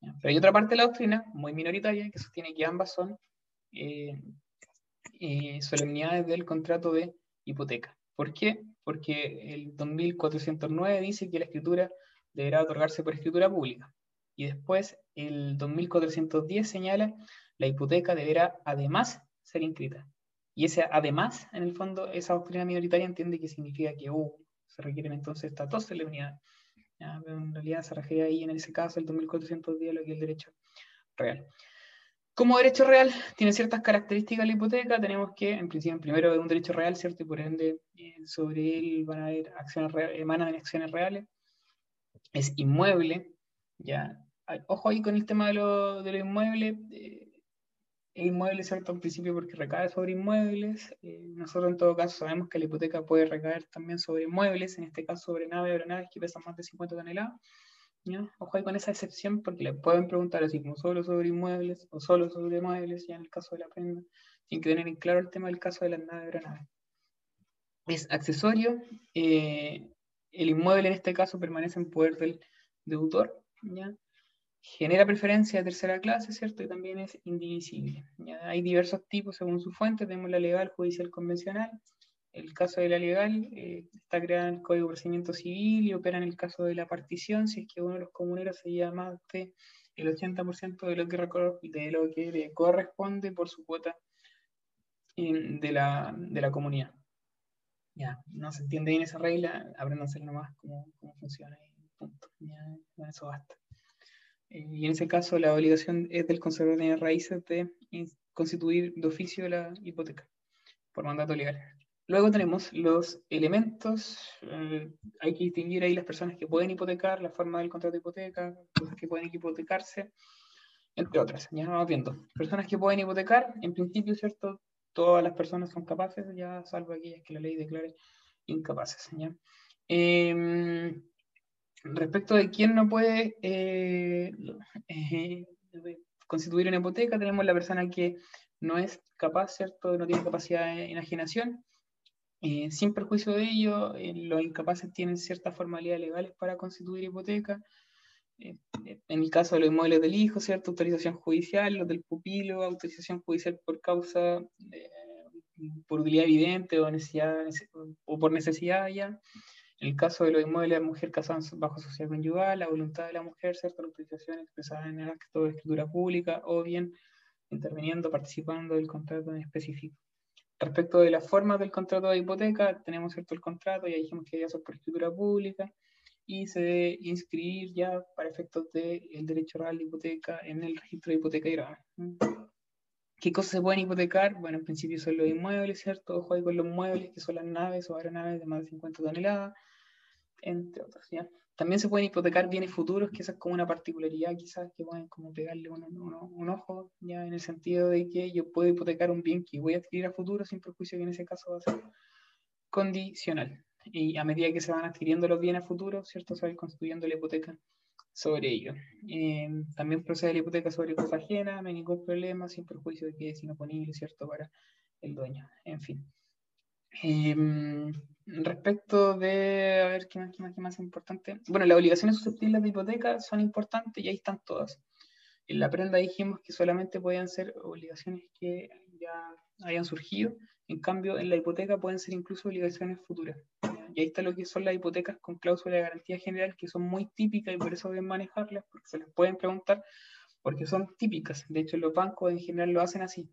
Pero hay otra parte de la doctrina, muy minoritaria, que sostiene que ambas son eh, eh, solemnidades del contrato de hipoteca. ¿Por qué? Porque el 2409 dice que la escritura deberá otorgarse por escritura pública. Y después el 2410 señala la hipoteca deberá además ser inscrita. Y ese además, en el fondo, esa doctrina minoritaria entiende que significa que uh, se requieren entonces estas dos solemnidades en realidad se refiere ahí en ese caso el 2410 lo que es el derecho real. Como derecho real tiene ciertas características la hipoteca, tenemos que, en principio, primero es un derecho real, ¿cierto? Y por ende, eh, sobre él van a haber acciones reales, emanan acciones reales. Es inmueble, ya. Ojo ahí con el tema de lo, de inmueble. Eh, el inmueble, ¿cierto? En principio porque recae sobre inmuebles. Eh, nosotros en todo caso sabemos que la hipoteca puede recaer también sobre inmuebles, en este caso sobre naves aeronaves que pesan más de 50 toneladas. Ojo ahí con esa excepción porque le pueden preguntar así como solo sobre inmuebles o solo sobre muebles, ya en el caso de la prenda. Tienen que tener en claro el tema del caso de las naves aeronaves. Es accesorio. Eh, el inmueble en este caso permanece en poder del deudor. ¿ya? Genera preferencia de tercera clase, ¿cierto? Y también es indivisible. Hay diversos tipos según su fuente, tenemos la legal, judicial, convencional. El caso de la legal eh, está creada en el Código de Procedimiento Civil y opera en el caso de la partición, si es que uno de los comuneros se lleva más de el 80% de lo, que de lo que le corresponde por su cuota de, la, de la comunidad. Ya, no se entiende bien esa regla, apréndanse nomás cómo, cómo funciona y punto. Ya, eso basta. Y en ese caso la obligación es del conservador de raíces de constituir de oficio la hipoteca por mandato legal. Luego tenemos los elementos, eh, hay que distinguir ahí las personas que pueden hipotecar, la forma del contrato de hipoteca, cosas que pueden hipotecarse, entre otras. Ya vamos viendo. Personas que pueden hipotecar, en principio, ¿cierto? Todas las personas son capaces, ya salvo aquellas que la ley declare incapaces. ¿ya? Eh, Respecto de quién no puede eh, eh, constituir una hipoteca, tenemos la persona que no es capaz, ¿cierto? No tiene capacidad de enajenación. Eh, sin perjuicio de ello, los incapaces tienen ciertas formalidades legales para constituir hipoteca. en el caso de los inmuebles del hijo, ¿cierto? Autorización judicial, los del pupilo, autorización judicial por causa, por utilidad evidente o, necesidad, o por necesidad ya. En el caso de los inmuebles de mujer casada bajo sociedad conyugal, la voluntad de la mujer, cierta autorización expresada en el acto de escritura pública o bien interviniendo, participando del contrato en específico. Respecto de las formas del contrato de hipoteca, tenemos cierto el contrato, ya dijimos que ya son por escritura pública y se debe inscribir ya para efectos del derecho real de hipoteca en el registro de hipoteca y grave. ¿Qué cosas se pueden hipotecar? Bueno, en principio son los inmuebles, ¿cierto? Ojo ahí con los muebles, que son las naves o aeronaves de más de 50 toneladas entre otros. ¿ya? También se pueden hipotecar bienes futuros, que esa es como una particularidad quizás que pueden como pegarle un, ojo, ya en el sentido de que yo puedo hipotecar un bien que voy a adquirir a futuro sin perjuicio que en ese caso va a ser condicional. Y a medida que se van adquiriendo los bienes futuros, ¿cierto? Se va construyendo la hipoteca sobre ello. Eh, también procede la hipoteca sobre cosa ajena, no ningún problema, sin perjuicio de que es inoponible, ¿cierto? Para el dueño. En fin. Eh, Respecto de, a ver, ¿qué más, qué más, qué más importante? Bueno, las obligaciones susceptibles de hipoteca son importantes y ahí están todas. En la prenda dijimos que solamente podían ser obligaciones que ya hayan surgido, en cambio en la hipoteca pueden ser incluso obligaciones futuras. Y ahí está lo que son las hipotecas con cláusula de garantía general, que son muy típicas y por eso deben manejarlas, porque se les pueden preguntar, porque son típicas. De hecho, los bancos en general lo hacen así.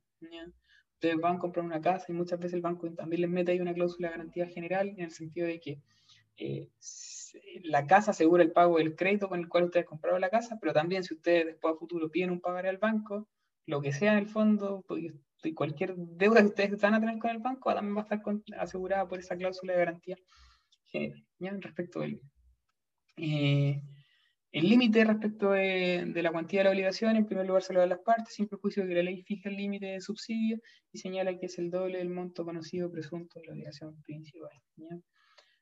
ustedes van a comprar una casa y muchas veces el banco también les mete ahí una cláusula de garantía general en el sentido de que eh, la casa asegura el pago del crédito con el cual ustedes compraron la casa, pero también si ustedes después a futuro piden un pagaré al banco, lo que sea en el fondo, pues, cualquier deuda que ustedes van a tener con el banco también va a estar asegurada por esa cláusula de garantía ¿ya? Respecto del... Eh, el límite respecto de, la cuantía de la obligación, en primer lugar, se lo da a las partes, sin perjuicio de que la ley fija el límite de subsidio y señala que es el doble del monto conocido presunto de la obligación principal.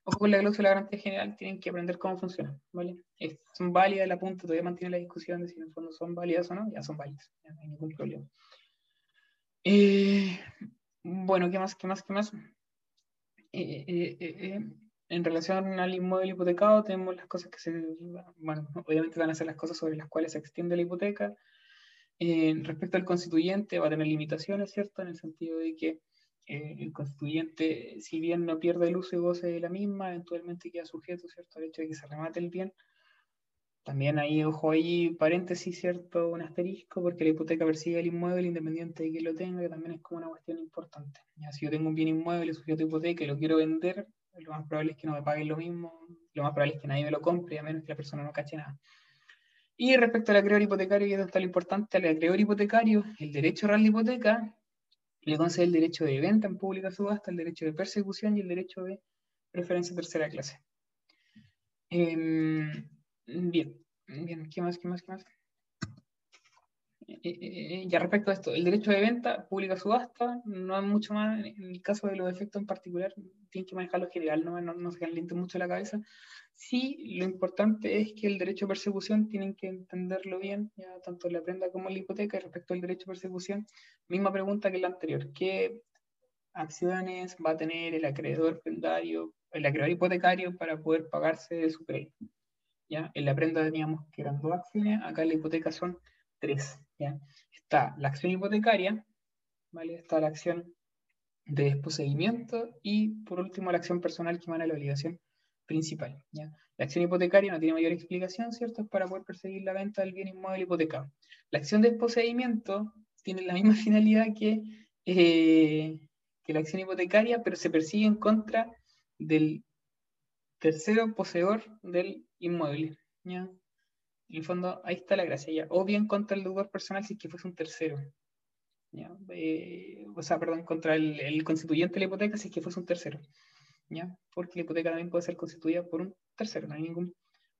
Ojo con la cláusula de garantía general, tienen que aprender cómo funciona. son válidas, la punta todavía mantiene la discusión de si en el fondo son válidas o no, ya son válidas, no hay ningún problema. Eh, bueno, ¿qué más? ¿Qué más? ¿Qué más? Eh, eh, en relación al inmueble hipotecado, tenemos las cosas que se, bueno, obviamente van a ser las cosas sobre las cuales se extiende la hipoteca. Eh, respecto al constituyente, va a tener limitaciones, ¿cierto? En el sentido de que eh, el constituyente, si bien no pierde el uso y goce de la misma, eventualmente queda sujeto, ¿cierto? Al hecho de que se remate el bien. También ahí, ojo ahí, paréntesis, ¿cierto? Un asterisco, porque la hipoteca persigue el inmueble independiente de que lo tenga, que también es como una cuestión importante. Ya, si yo tengo un bien inmueble sujeto a hipoteca y lo quiero vender, lo más probable es que no me paguen lo mismo, lo más probable es que nadie me lo compre, a menos que la persona no cache nada. Y respecto al acreedor hipotecario, esto está lo importante, al acreedor hipotecario, el derecho real de hipoteca le concede el derecho de venta en pública subasta, el derecho de persecución y el derecho de preferencia tercera clase. Em, bien, bien, ¿qué más, qué más, qué más? Eh, eh, eh, ya respecto a esto, el derecho de venta, pública subasta, no hay mucho más, en el caso de los efectos en particular, tienen que manejarlo general, no, no, no se caliente mucho la cabeza. Sí, lo importante es que el derecho de persecución tienen que entenderlo bien, ya tanto la prenda como la hipoteca, y respecto al derecho de persecución, misma pregunta que la anterior, ¿qué acciones va a tener el acreedor prendario, el acreedor hipotecario para poder pagarse su crédito? ¿Ya? En la prenda teníamos que eran dos acciones, acá en la hipoteca son tres. Está la acción hipotecaria, ¿vale? está la acción de desposeimiento y por último la acción personal que emana la obligación principal. La acción hipotecaria no tiene mayor explicación, ¿cierto? Es para poder perseguir la venta del bien inmueble hipotecado. La acción de desposeimiento tiene la misma finalidad que, eh, que la acción hipotecaria, pero se persigue en contra del tercero poseedor del inmueble. ¿ya? En el fondo, ahí está la gracia, ya. O bien contra el deudor personal si es que fuese un tercero. ¿Ya? Eh, o sea, perdón, contra el, constituyente de la hipoteca si es que fuese un tercero. ¿ya? Porque la hipoteca también puede ser constituida por un tercero, no hay ningún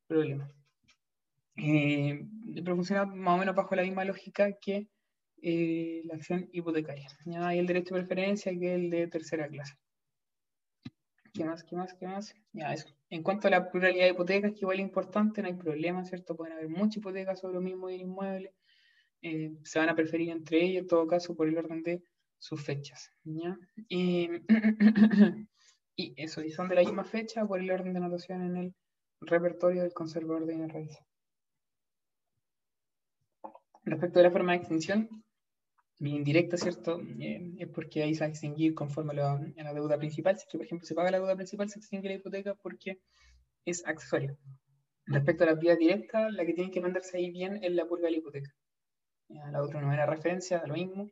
problema. Eh, pero funciona más o menos bajo la misma lógica que eh, la acción hipotecaria. ¿ya? Hay el derecho de preferencia que es el de tercera clase. ¿Qué más? ¿Qué más? ¿Qué más? Ya, eso. En cuanto a la pluralidad de hipotecas, que igual es importante, no hay problema, ¿cierto? Pueden haber muchas hipotecas sobre lo mismo inmueble. Eh, se van a preferir entre ellos, en todo caso, por el orden de sus fechas. Y, eso, y son de la misma fecha por el orden de anotación en el repertorio del conservador de raíz. Respecto a la forma de extinción, bien indirecta, ¿cierto? Eh, es porque ahí se va a extinguir conforme a la, deuda principal. Si que, por ejemplo, se paga la deuda principal, se extingue la hipoteca porque es accesorio. Respecto a la vía directa, la que tiene que mandarse ahí bien es la purga de la hipoteca. La otra no era referencia, lo mismo.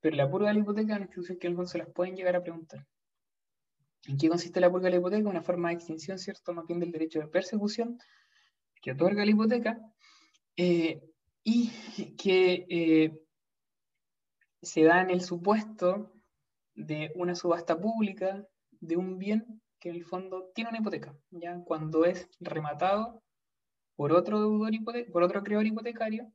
Pero la purga de la hipoteca es una institución que en se las pueden llegar a preguntar. ¿En qué consiste la purga de la hipoteca? Una forma de extinción, ¿cierto? Más bien del derecho de persecución que otorga la hipoteca eh, y que eh, se da en el supuesto de una subasta pública de un bien que en el fondo tiene una hipoteca, ya cuando es rematado por otro deudor por otro acreedor hipotecario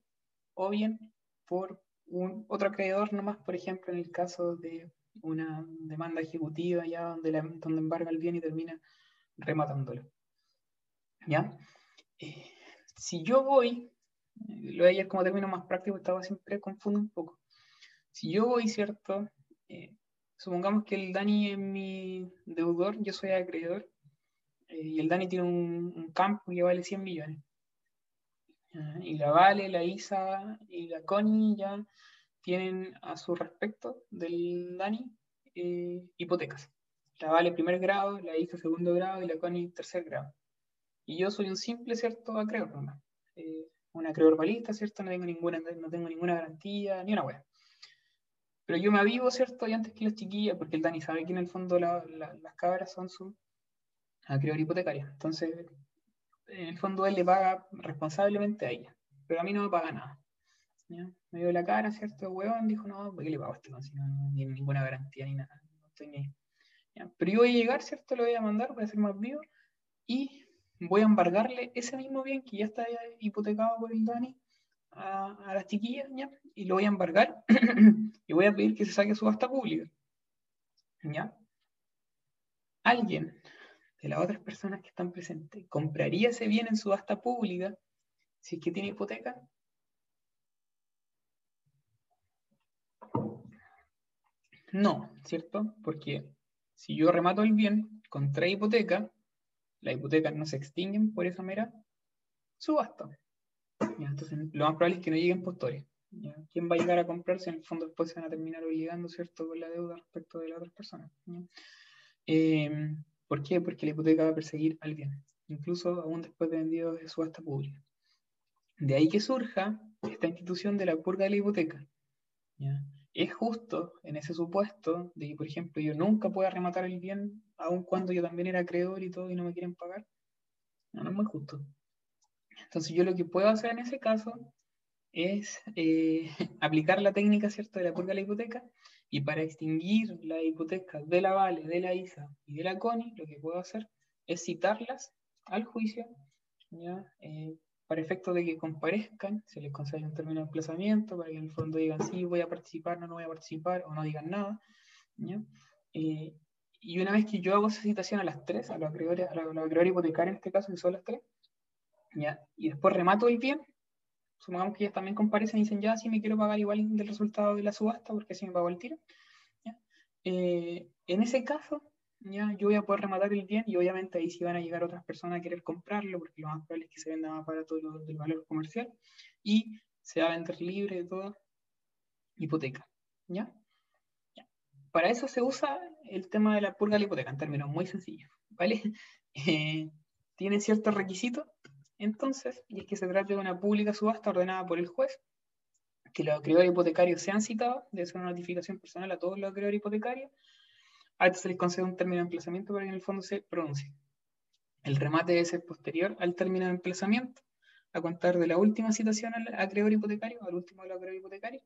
o bien por un otro acreedor nomás, por ejemplo, en el caso de una demanda ejecutiva ya donde, donde embarga el bien y termina rematándolo. ¿Ya? Eh, si yo voy, lo de ayer como término más práctico, estaba siempre confundo un poco. Si yo voy, ¿cierto? Eh, supongamos que el Dani es mi deudor, yo soy acreedor, eh, y el Dani tiene un, campo que vale 100 millones. Y la Vale, la Isa y la Connie ya tienen a su respecto del Dani eh, hipotecas. La Vale primer grado, la Isa segundo grado y la Connie tercer grado. Y yo soy un simple, ¿cierto? Acreedor, ¿no? un acreedor balista, ¿cierto? No tengo ninguna, no tengo ninguna garantía, ni una web. pero yo me avivo, ¿cierto? Y antes que las chiquillas, porque el Dani sabe que en el fondo las cabras son su acreedor hipotecaria. Entonces, en el fondo él le paga responsablemente a ella, pero a mí no me paga nada. Me dio la cara, ¿cierto? Huevón, dijo, no, ¿por qué le pago a este no, no tiene ninguna garantía ni nada. No. Pero yo voy a llegar, ¿cierto? Lo voy a mandar, voy a ser más vivo y voy a embargarle ese mismo bien que ya está hipotecado por el Dani a, a las chiquillas, ¿ya? Y lo voy a embargar y voy a pedir que se saque subasta pública. ¿Ya? Alguien de las otras personas que están presentes compraría ese bien en subasta pública si es que tiene hipoteca. No, ¿cierto? Porque si yo remato el bien contra hipoteca, las hipotecas no se extinguen por esa mera subasta. entonces, lo más probable es que no lleguen postores. ¿Quién va a llegar a comprarse? En el fondo después se van a terminar obligando, ¿cierto?, con la deuda respecto de las otras personas. ¿Por qué? Porque la hipoteca va a perseguir al bien, incluso aún después de vendido de subasta pública. De ahí que surja esta institución de la purga de la hipoteca. Es justo en ese supuesto de que, por ejemplo, yo nunca pueda rematar el bien, aun cuando yo también era acreedor y todo y no me quieren pagar. No, no es muy justo. Entonces yo lo que puedo hacer en ese caso es eh, aplicar la técnica ¿cierto? de la purga de la hipoteca y para extinguir la hipoteca de la Vale, de la ISA y de la CONI, lo que puedo hacer es citarlas al juicio. Eh, para efecto de que comparezcan, se les concede un término de emplazamiento para que en el fondo digan sí, voy a participar, no, no voy a participar o no digan nada. ¿ya? Eh, y una vez que yo hago esa citación a las tres, a los acreedores, a los acreedores hipotecarios en este caso, que son las tres, y después remato el bien, supongamos que ellas también comparecen y dicen, ya, sí me quiero pagar igual del resultado de la subasta, porque así me pago el tiro. Eh, en ese caso, ya, yo voy a poder rematar el bien y obviamente ahí sí van a llegar otras personas a querer comprarlo, porque lo más probable es que se venda más barato del valor comercial y se va a vender libre de toda hipoteca. ¿ya? Para eso se usa el tema de la purga de la hipoteca, en términos muy sencillos. ¿vale? Eh, tiene ciertos requisitos entonces, y es que se trata de una pública subasta ordenada por el juez, que los acreedores hipotecarios sean citados, debe ser una notificación personal a todos los acreedores hipotecarios, a esto se les concede un término de emplazamiento para que en el fondo se pronuncie. El remate debe ser posterior al término de emplazamiento, a contar de la última citación al acreedor hipotecario, al último de los acreedores hipotecarios,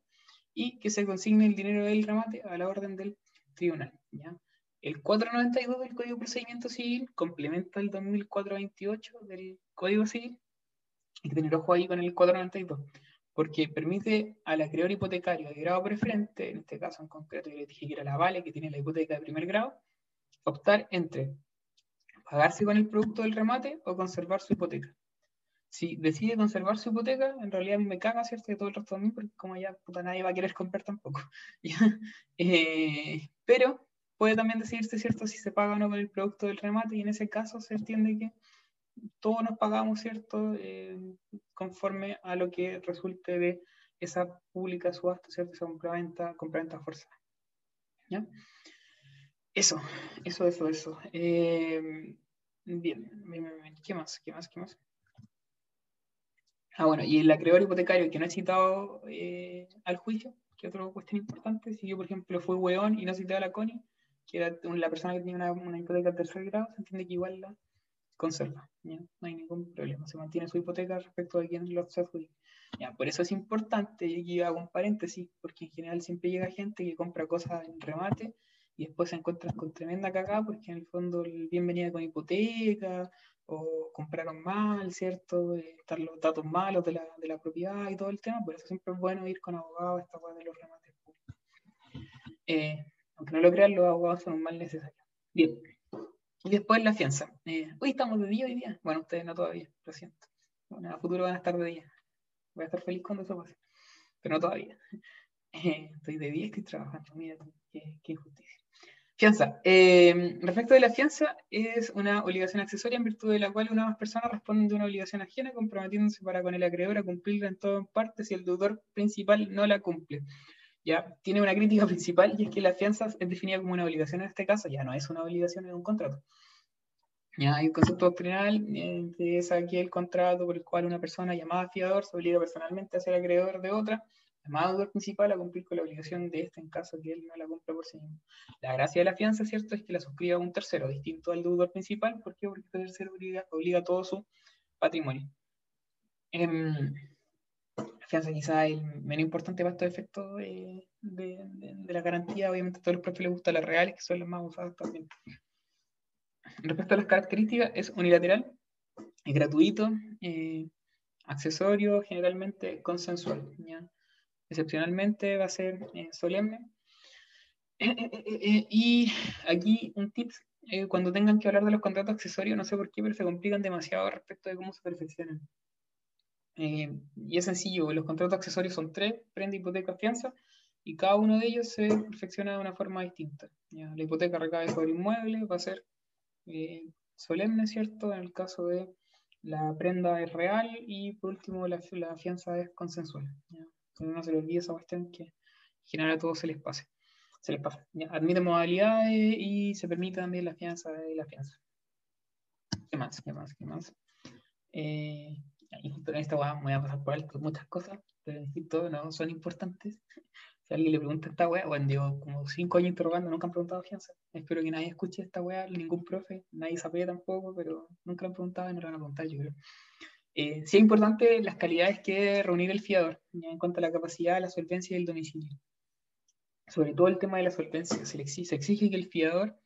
y que se consigne el dinero del remate a la orden del tribunal. ¿ya? El 492 del Código de Procedimiento Civil complementa el 2428 del Código Civil. Hay que tener ojo ahí con el 492, porque permite al acreedor hipotecario de grado preferente, en este caso en concreto yo le dije que era la Vale, que tiene la hipoteca de primer grado, optar entre pagarse con el producto del remate o conservar su hipoteca. Si decide conservar su hipoteca, en realidad a mí me caga, ¿cierto? De todo el resto de mí, porque como ya puta, nadie va a querer comprar tampoco. Eh, pero puede también decidirse, ¿cierto?, si se paga o no con el producto del remate, y en ese caso se entiende que todos nos pagamos, ¿cierto?, eh, conforme a lo que resulte de esa pública subasta, ¿cierto?, esa compraventa, compraventa forzada. ¿Ya? Eso, eso, eso, eso. Eh, bien, ¿qué más? ¿Qué más? ¿Qué más? Ah, bueno, y el acreedor hipotecario que no ha citado eh, al juicio, que otra cuestión importante, si yo, por ejemplo, fui hueón y no cité a la CONI, que era la persona que tiene una, hipoteca de tercer grado, se entiende que igual la conserva, no hay ningún problema, se mantiene su hipoteca respecto a quien lo adjudica. ¿ya? Por eso es importante, y aquí hago un paréntesis, porque en general siempre llega gente que compra cosas en remate y después se encuentran con tremenda cagada porque en el fondo el bien venía con hipoteca o compraron mal, ¿cierto? Están los datos malos de la, de la, propiedad y todo el tema, por eso siempre es bueno ir con abogados a esta de los remates Eh, aunque no lo crean, los abogados son un mal necesario. Bien. Y después la fianza. Eh, hoy estamos de día hoy día. Bueno, ustedes no todavía, lo siento. Bueno, a futuro van a estar de día. Voy a estar feliz cuando eso pase. Pero no todavía. Eh, estoy de día estoy trabajando. Mira, qué, injusticia. Fianza. Eh, respecto de la fianza, es una obligación accesoria en virtud de la cual una o más personas responden de una obligación ajena comprometiéndose para con el acreedor a cumplirla en todo parte si el deudor principal no la cumple tiene una crítica principal y es que la fianza es definida como una obligación en este caso, ya no es una obligación en un contrato. Ya hay un concepto doctrinal eh, que es aquí el contrato por el cual una persona llamada fiador se obliga personalmente a ser acreedor de otra, llamado deudor principal a cumplir con la obligación de este en caso que él no la cumpla por sí mismo. La gracia de la fianza, ¿cierto?, es que la suscriba un tercero, distinto al deudor principal. ¿Por qué? Porque este tercero obliga, obliga todo su patrimonio. Em, la fianza quizá es el menos importante para estos efectos de, de, de, la garantía. Obviamente a todos los profes les gustan las reales, que son las más usadas también. Respecto a las características, es unilateral, es gratuito, eh, accesorio, generalmente consensual. ¿ya? Excepcionalmente va a ser eh, solemne. y aquí un tip, eh, cuando tengan que hablar de los contratos accesorios, no sé por qué, pero se complican demasiado respecto de cómo se perfeccionan. Eh, y es sencillo, los contratos accesorios son tres, prenda, hipoteca, fianza, y cada uno de ellos se perfecciona de una forma distinta. La hipoteca recae sobre inmueble, va a ser solemne, ¿cierto? En el caso de la prenda es real y por último la, la fianza es consensual. ¿ya? no se le olvide esa cuestión que en general a todos se les pase. Se les pasa. Admite modalidades y se permite también la fianza de la fianza. ¿Qué más? ¿Qué más? ¿Qué más? Eh, en esta me voy a pasar por alto muchas cosas, pero insisto, no son importantes. Si alguien le pregunta a esta weá, bueno, digo, como cinco años interrogando, nunca han preguntado fianza. Espero que nadie escuche esta weá, ningún profe, nadie sabe tampoco, pero nunca han preguntado y no lo van a preguntar, yo creo. Eh, sí es importante las calidades que debe reunir el fiador en cuanto a la capacidad, la solvencia y el domicilio. Sobre todo el tema de la solvencia. Se, exige, se exige que el fiador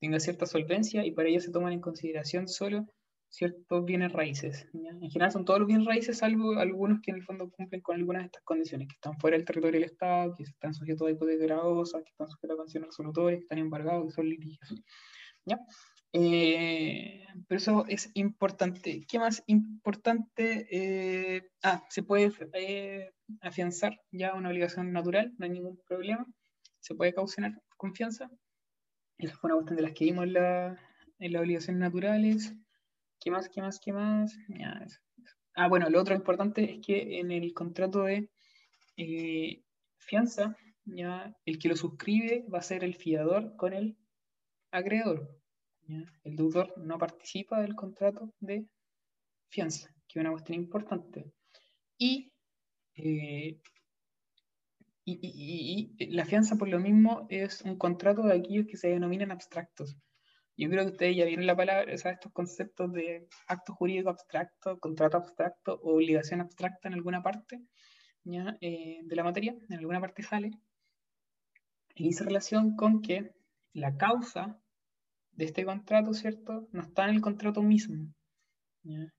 tenga cierta solvencia y para ello se toman en consideración solo ciertos bienes raíces. En general son todos los bienes raíces, salvo algunos que en el fondo cumplen con algunas de estas condiciones, que están fuera del territorio del Estado, que están sujetos a hipoteca gravosa, que están sujetos a condiciones resolutorias, que están embargados, que son litigiosos. ¿Ya? Eh, pero eso es importante. ¿Qué más importante? Eh, ah, se puede eh, afianzar ya una obligación natural, no hay ningún problema. Se puede caucionar confianza. Esa fue una cuestión de las que vimos en, la, en las obligaciones naturales. ¿Qué más? ¿Qué más? ¿Qué más? Ah, bueno, lo otro importante es que en el contrato de fianza, ya el que lo suscribe va a ser el fiador con el acreedor. El deudor no participa del contrato de fianza, que es una cuestión importante. Y, eh, y, la fianza, por lo mismo, es un contrato de aquellos que se denominan abstractos. Yo creo que ustedes ya vieron la palabra, o sea, estos conceptos de acto jurídico abstracto, contrato abstracto o obligación abstracta en alguna parte eh, de la materia, en alguna parte sale. Y dice relación con que la causa de este contrato, ¿cierto? No está en el contrato mismo.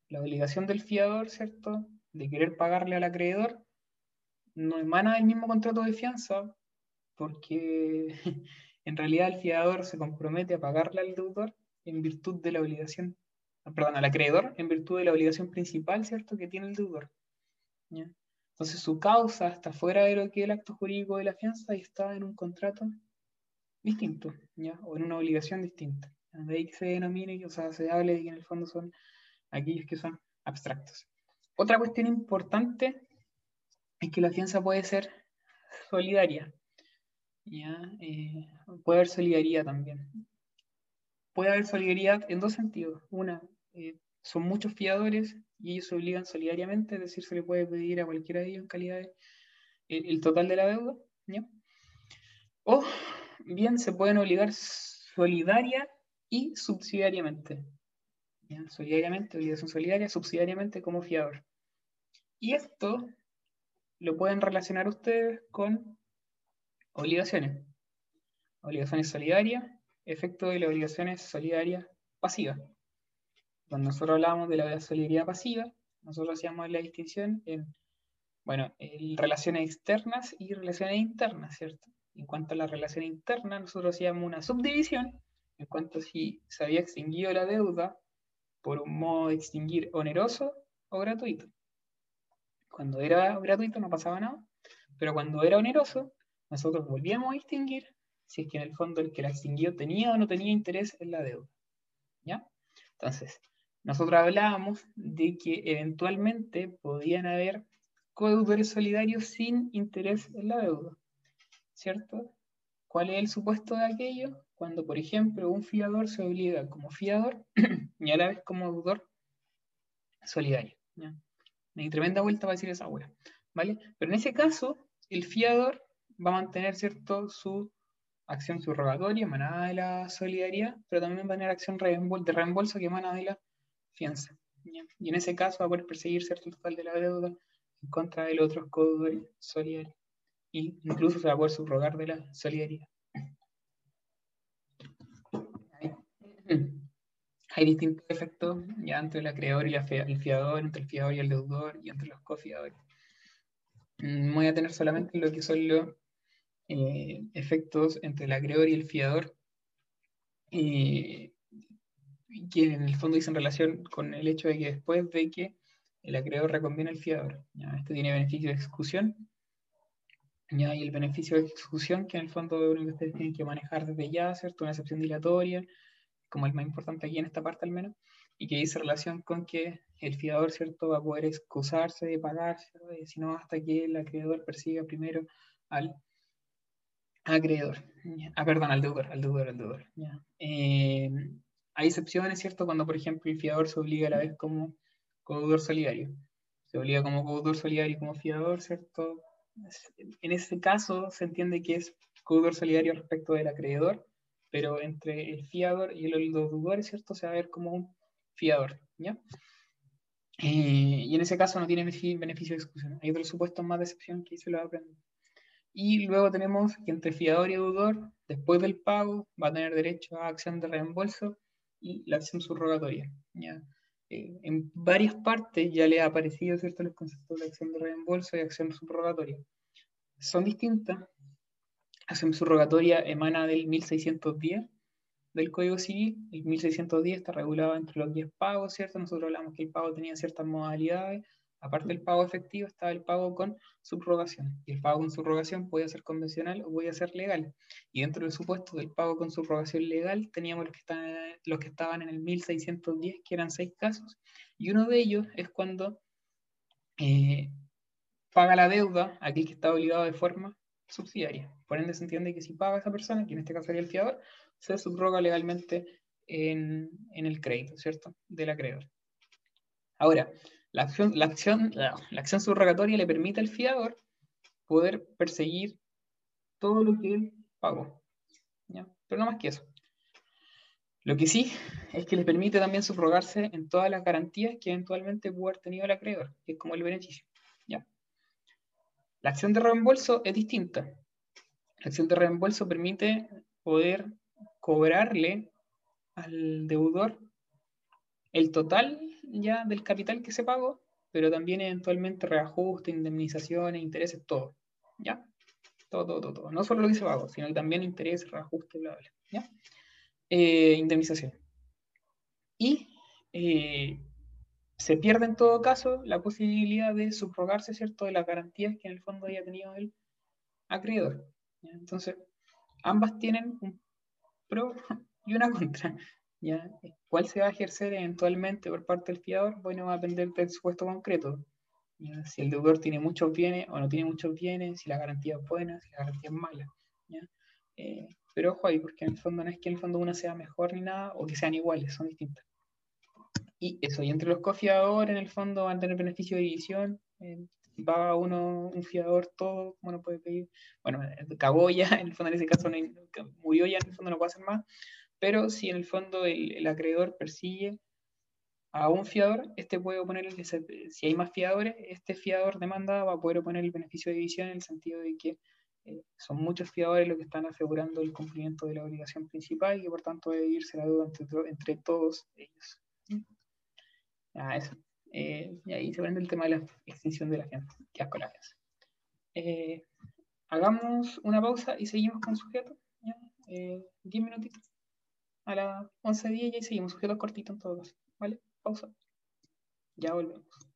La obligación del fiador, ¿cierto? De querer pagarle al acreedor, no emana del mismo contrato de fianza, porque en realidad el fiador se compromete a pagarle al deudor en virtud de la obligación, perdón, al acreedor en virtud de la obligación principal, ¿cierto?, que tiene el deudor. Entonces su causa está fuera de lo que es el acto jurídico de la fianza y está en un contrato distinto, ¿ya? o en una obligación distinta. De ahí que se denomine, o sea, se hable de que en el fondo son aquellos que son abstractos. Otra cuestión importante es que la fianza puede ser solidaria. Eh, puede haber solidaridad también. Puede haber solidaridad en dos sentidos. Una, eh, son muchos fiadores y ellos se obligan solidariamente, es decir, se le puede pedir a cualquiera de ellos en calidad el, total de la deuda. O bien se pueden obligar solidaria y subsidiariamente. Solidariamente, obligación solidaria, subsidiariamente como fiador. Y esto lo pueden relacionar ustedes con obligaciones. Obligaciones solidarias, efecto de las obligaciones solidarias pasivas. Cuando nosotros hablamos de la solidaridad pasiva, nosotros hacíamos la distinción en, bueno, en relaciones externas y relaciones internas, ¿cierto? En cuanto a la relación interna, nosotros hacíamos una subdivisión en cuanto a si se había extinguido la deuda por un modo de extinguir oneroso o gratuito. Cuando era gratuito no pasaba nada, pero cuando era oneroso, nosotros volvíamos a extinguir si es que en el fondo el que la extinguió tenía o no tenía interés en la deuda. ¿Ya? Entonces, nosotros hablábamos de que eventualmente podían haber codeudores solidarios sin interés en la deuda. ¿cierto? ¿Cuál es el supuesto de aquello? Cuando, por ejemplo, un fiador se obliga como fiador y a la vez como deudor solidario. ¿ya? Hay tremenda vuelta para decir esa hueá, ¿vale? Pero en ese caso, el fiador va a mantener, ¿cierto?, su acción subrogatoria emanada de la solidaridad, pero también va a tener acción de reembolso que emana de la fianza. Y en ese caso va a poder perseguir cierto total de la deuda en contra del otro codeudor solidario. Y incluso se va a poder subrogar de la solidaridad. Hay distintos efectos ya entre el acreedor y el fiador, entre el fiador y el deudor y entre los cofiadores. Mm, voy a tener solamente lo que son los eh, efectos entre el acreedor y el fiador, eh, que en el fondo dicen relación con el hecho de que después de que el acreedor reconviene al fiador, este tiene beneficio de ejecución, y el beneficio de ejecución, que en el fondo es uno que ustedes tienen que manejar desde ya, ¿cierto? Una excepción dilatoria, como el más importante aquí en esta parte al menos, y que dice relación con que el fiador, ¿cierto?, va a poder excusarse de pagar, sino hasta que el acreedor persiga primero al acreedor, ah, perdón, al deudor, al deudor, al deudor. Eh, hay excepciones, ¿cierto?, cuando, por ejemplo, el fiador se obliga a la vez como deudor solidario. Se obliga como deudor solidario y como fiador, ¿cierto? En ese caso se entiende que es deudor solidario respecto del acreedor, pero entre el fiador y el deudor, ¿cierto? Se va a ver como un fiador, ¿ya? Eh, y en ese caso no tiene beneficio de exclusión. Hay otros supuestos más de excepción que se lo aprender. Y luego tenemos que entre fiador y deudor, después del pago, va a tener derecho a acción de reembolso y la acción subrogatoria. ¿ya? Eh, en varias partes ya le ha aparecido ¿cierto? los conceptos de acción de reembolso y acción subrogatoria. Son distintas, acción subrogatoria emana del 1610 del Código Civil. El 1610 está regulado entre los 10 pagos, ¿cierto? Nosotros hablamos que el pago tenía ciertas modalidades. Aparte del pago efectivo estaba el pago con subrogación. Y el pago con subrogación podía ser convencional o podía ser legal. Y dentro del supuesto del pago con subrogación legal teníamos los que, estaban, los que estaban en el 1610, que eran seis casos. Y uno de ellos es cuando eh, paga la deuda aquel que está obligado de forma subsidiaria. Por ende, se entiende que si paga esa persona, que en este caso sería el fiador, se subroga legalmente en, el crédito, ¿cierto? Del acreedor. Ahora, la acción, la, acción, la, acción subrogatoria le permite al fiador poder perseguir todo lo que él pagó. Pero no más que eso. Lo que sí es que le permite también subrogarse en todas las garantías que eventualmente pudo haber tenido el acreedor, que es como el beneficio. ¿ya? La acción de reembolso es distinta. La acción de reembolso permite poder cobrarle al deudor el total ya del capital que se pagó, pero también eventualmente reajuste, indemnizaciones, intereses, todo. ¿Ya? Todo, todo, todo, No solo lo que se pagó, sino también intereses, reajuste, bla, bla. ¿Ya? Eh, indemnización. Y eh, se pierde en todo caso la posibilidad de subrogarse, ¿cierto?, de las garantías que en el fondo haya tenido el acreedor. Entonces, ambas tienen un pro y una contra. ¿Ya? ¿Cuál se va a ejercer eventualmente por parte del fiador? Bueno, va a depender del supuesto concreto. Si el deudor tiene muchos bienes o no tiene muchos bienes, si la garantía es buena, si la garantía es mala. Eh, pero ojo ahí, porque en el fondo no es que en el fondo una sea mejor ni nada, o que sean iguales, son distintas. Y eso, y entre los cofiadores, en el fondo van a tener beneficio de división. Eh, va uno, un fiador, todo, uno puede pedir. Bueno, cagó ya, en el fondo en ese caso murió ya, en el fondo no puede hacer más. Pero si en el fondo el, acreedor persigue a un fiador, este puede oponer, si hay más fiadores, este fiador demanda va a poder oponer el beneficio de división en el sentido de que eh, son muchos fiadores los que están asegurando el cumplimiento de la obligación principal y que por tanto debe irse la duda entre, entre todos ellos. Ah, eso. Eh, y ahí se prende el tema de la extinción de la fianza. Qué asco la fianza. Eh, hagamos una pausa y seguimos con sujeto. ¿ya? 10 eh, minutitos. A las 11.10 y seguimos. Sujetos cortitos en todo caso. ¿Vale? Pausa. Ya volvemos.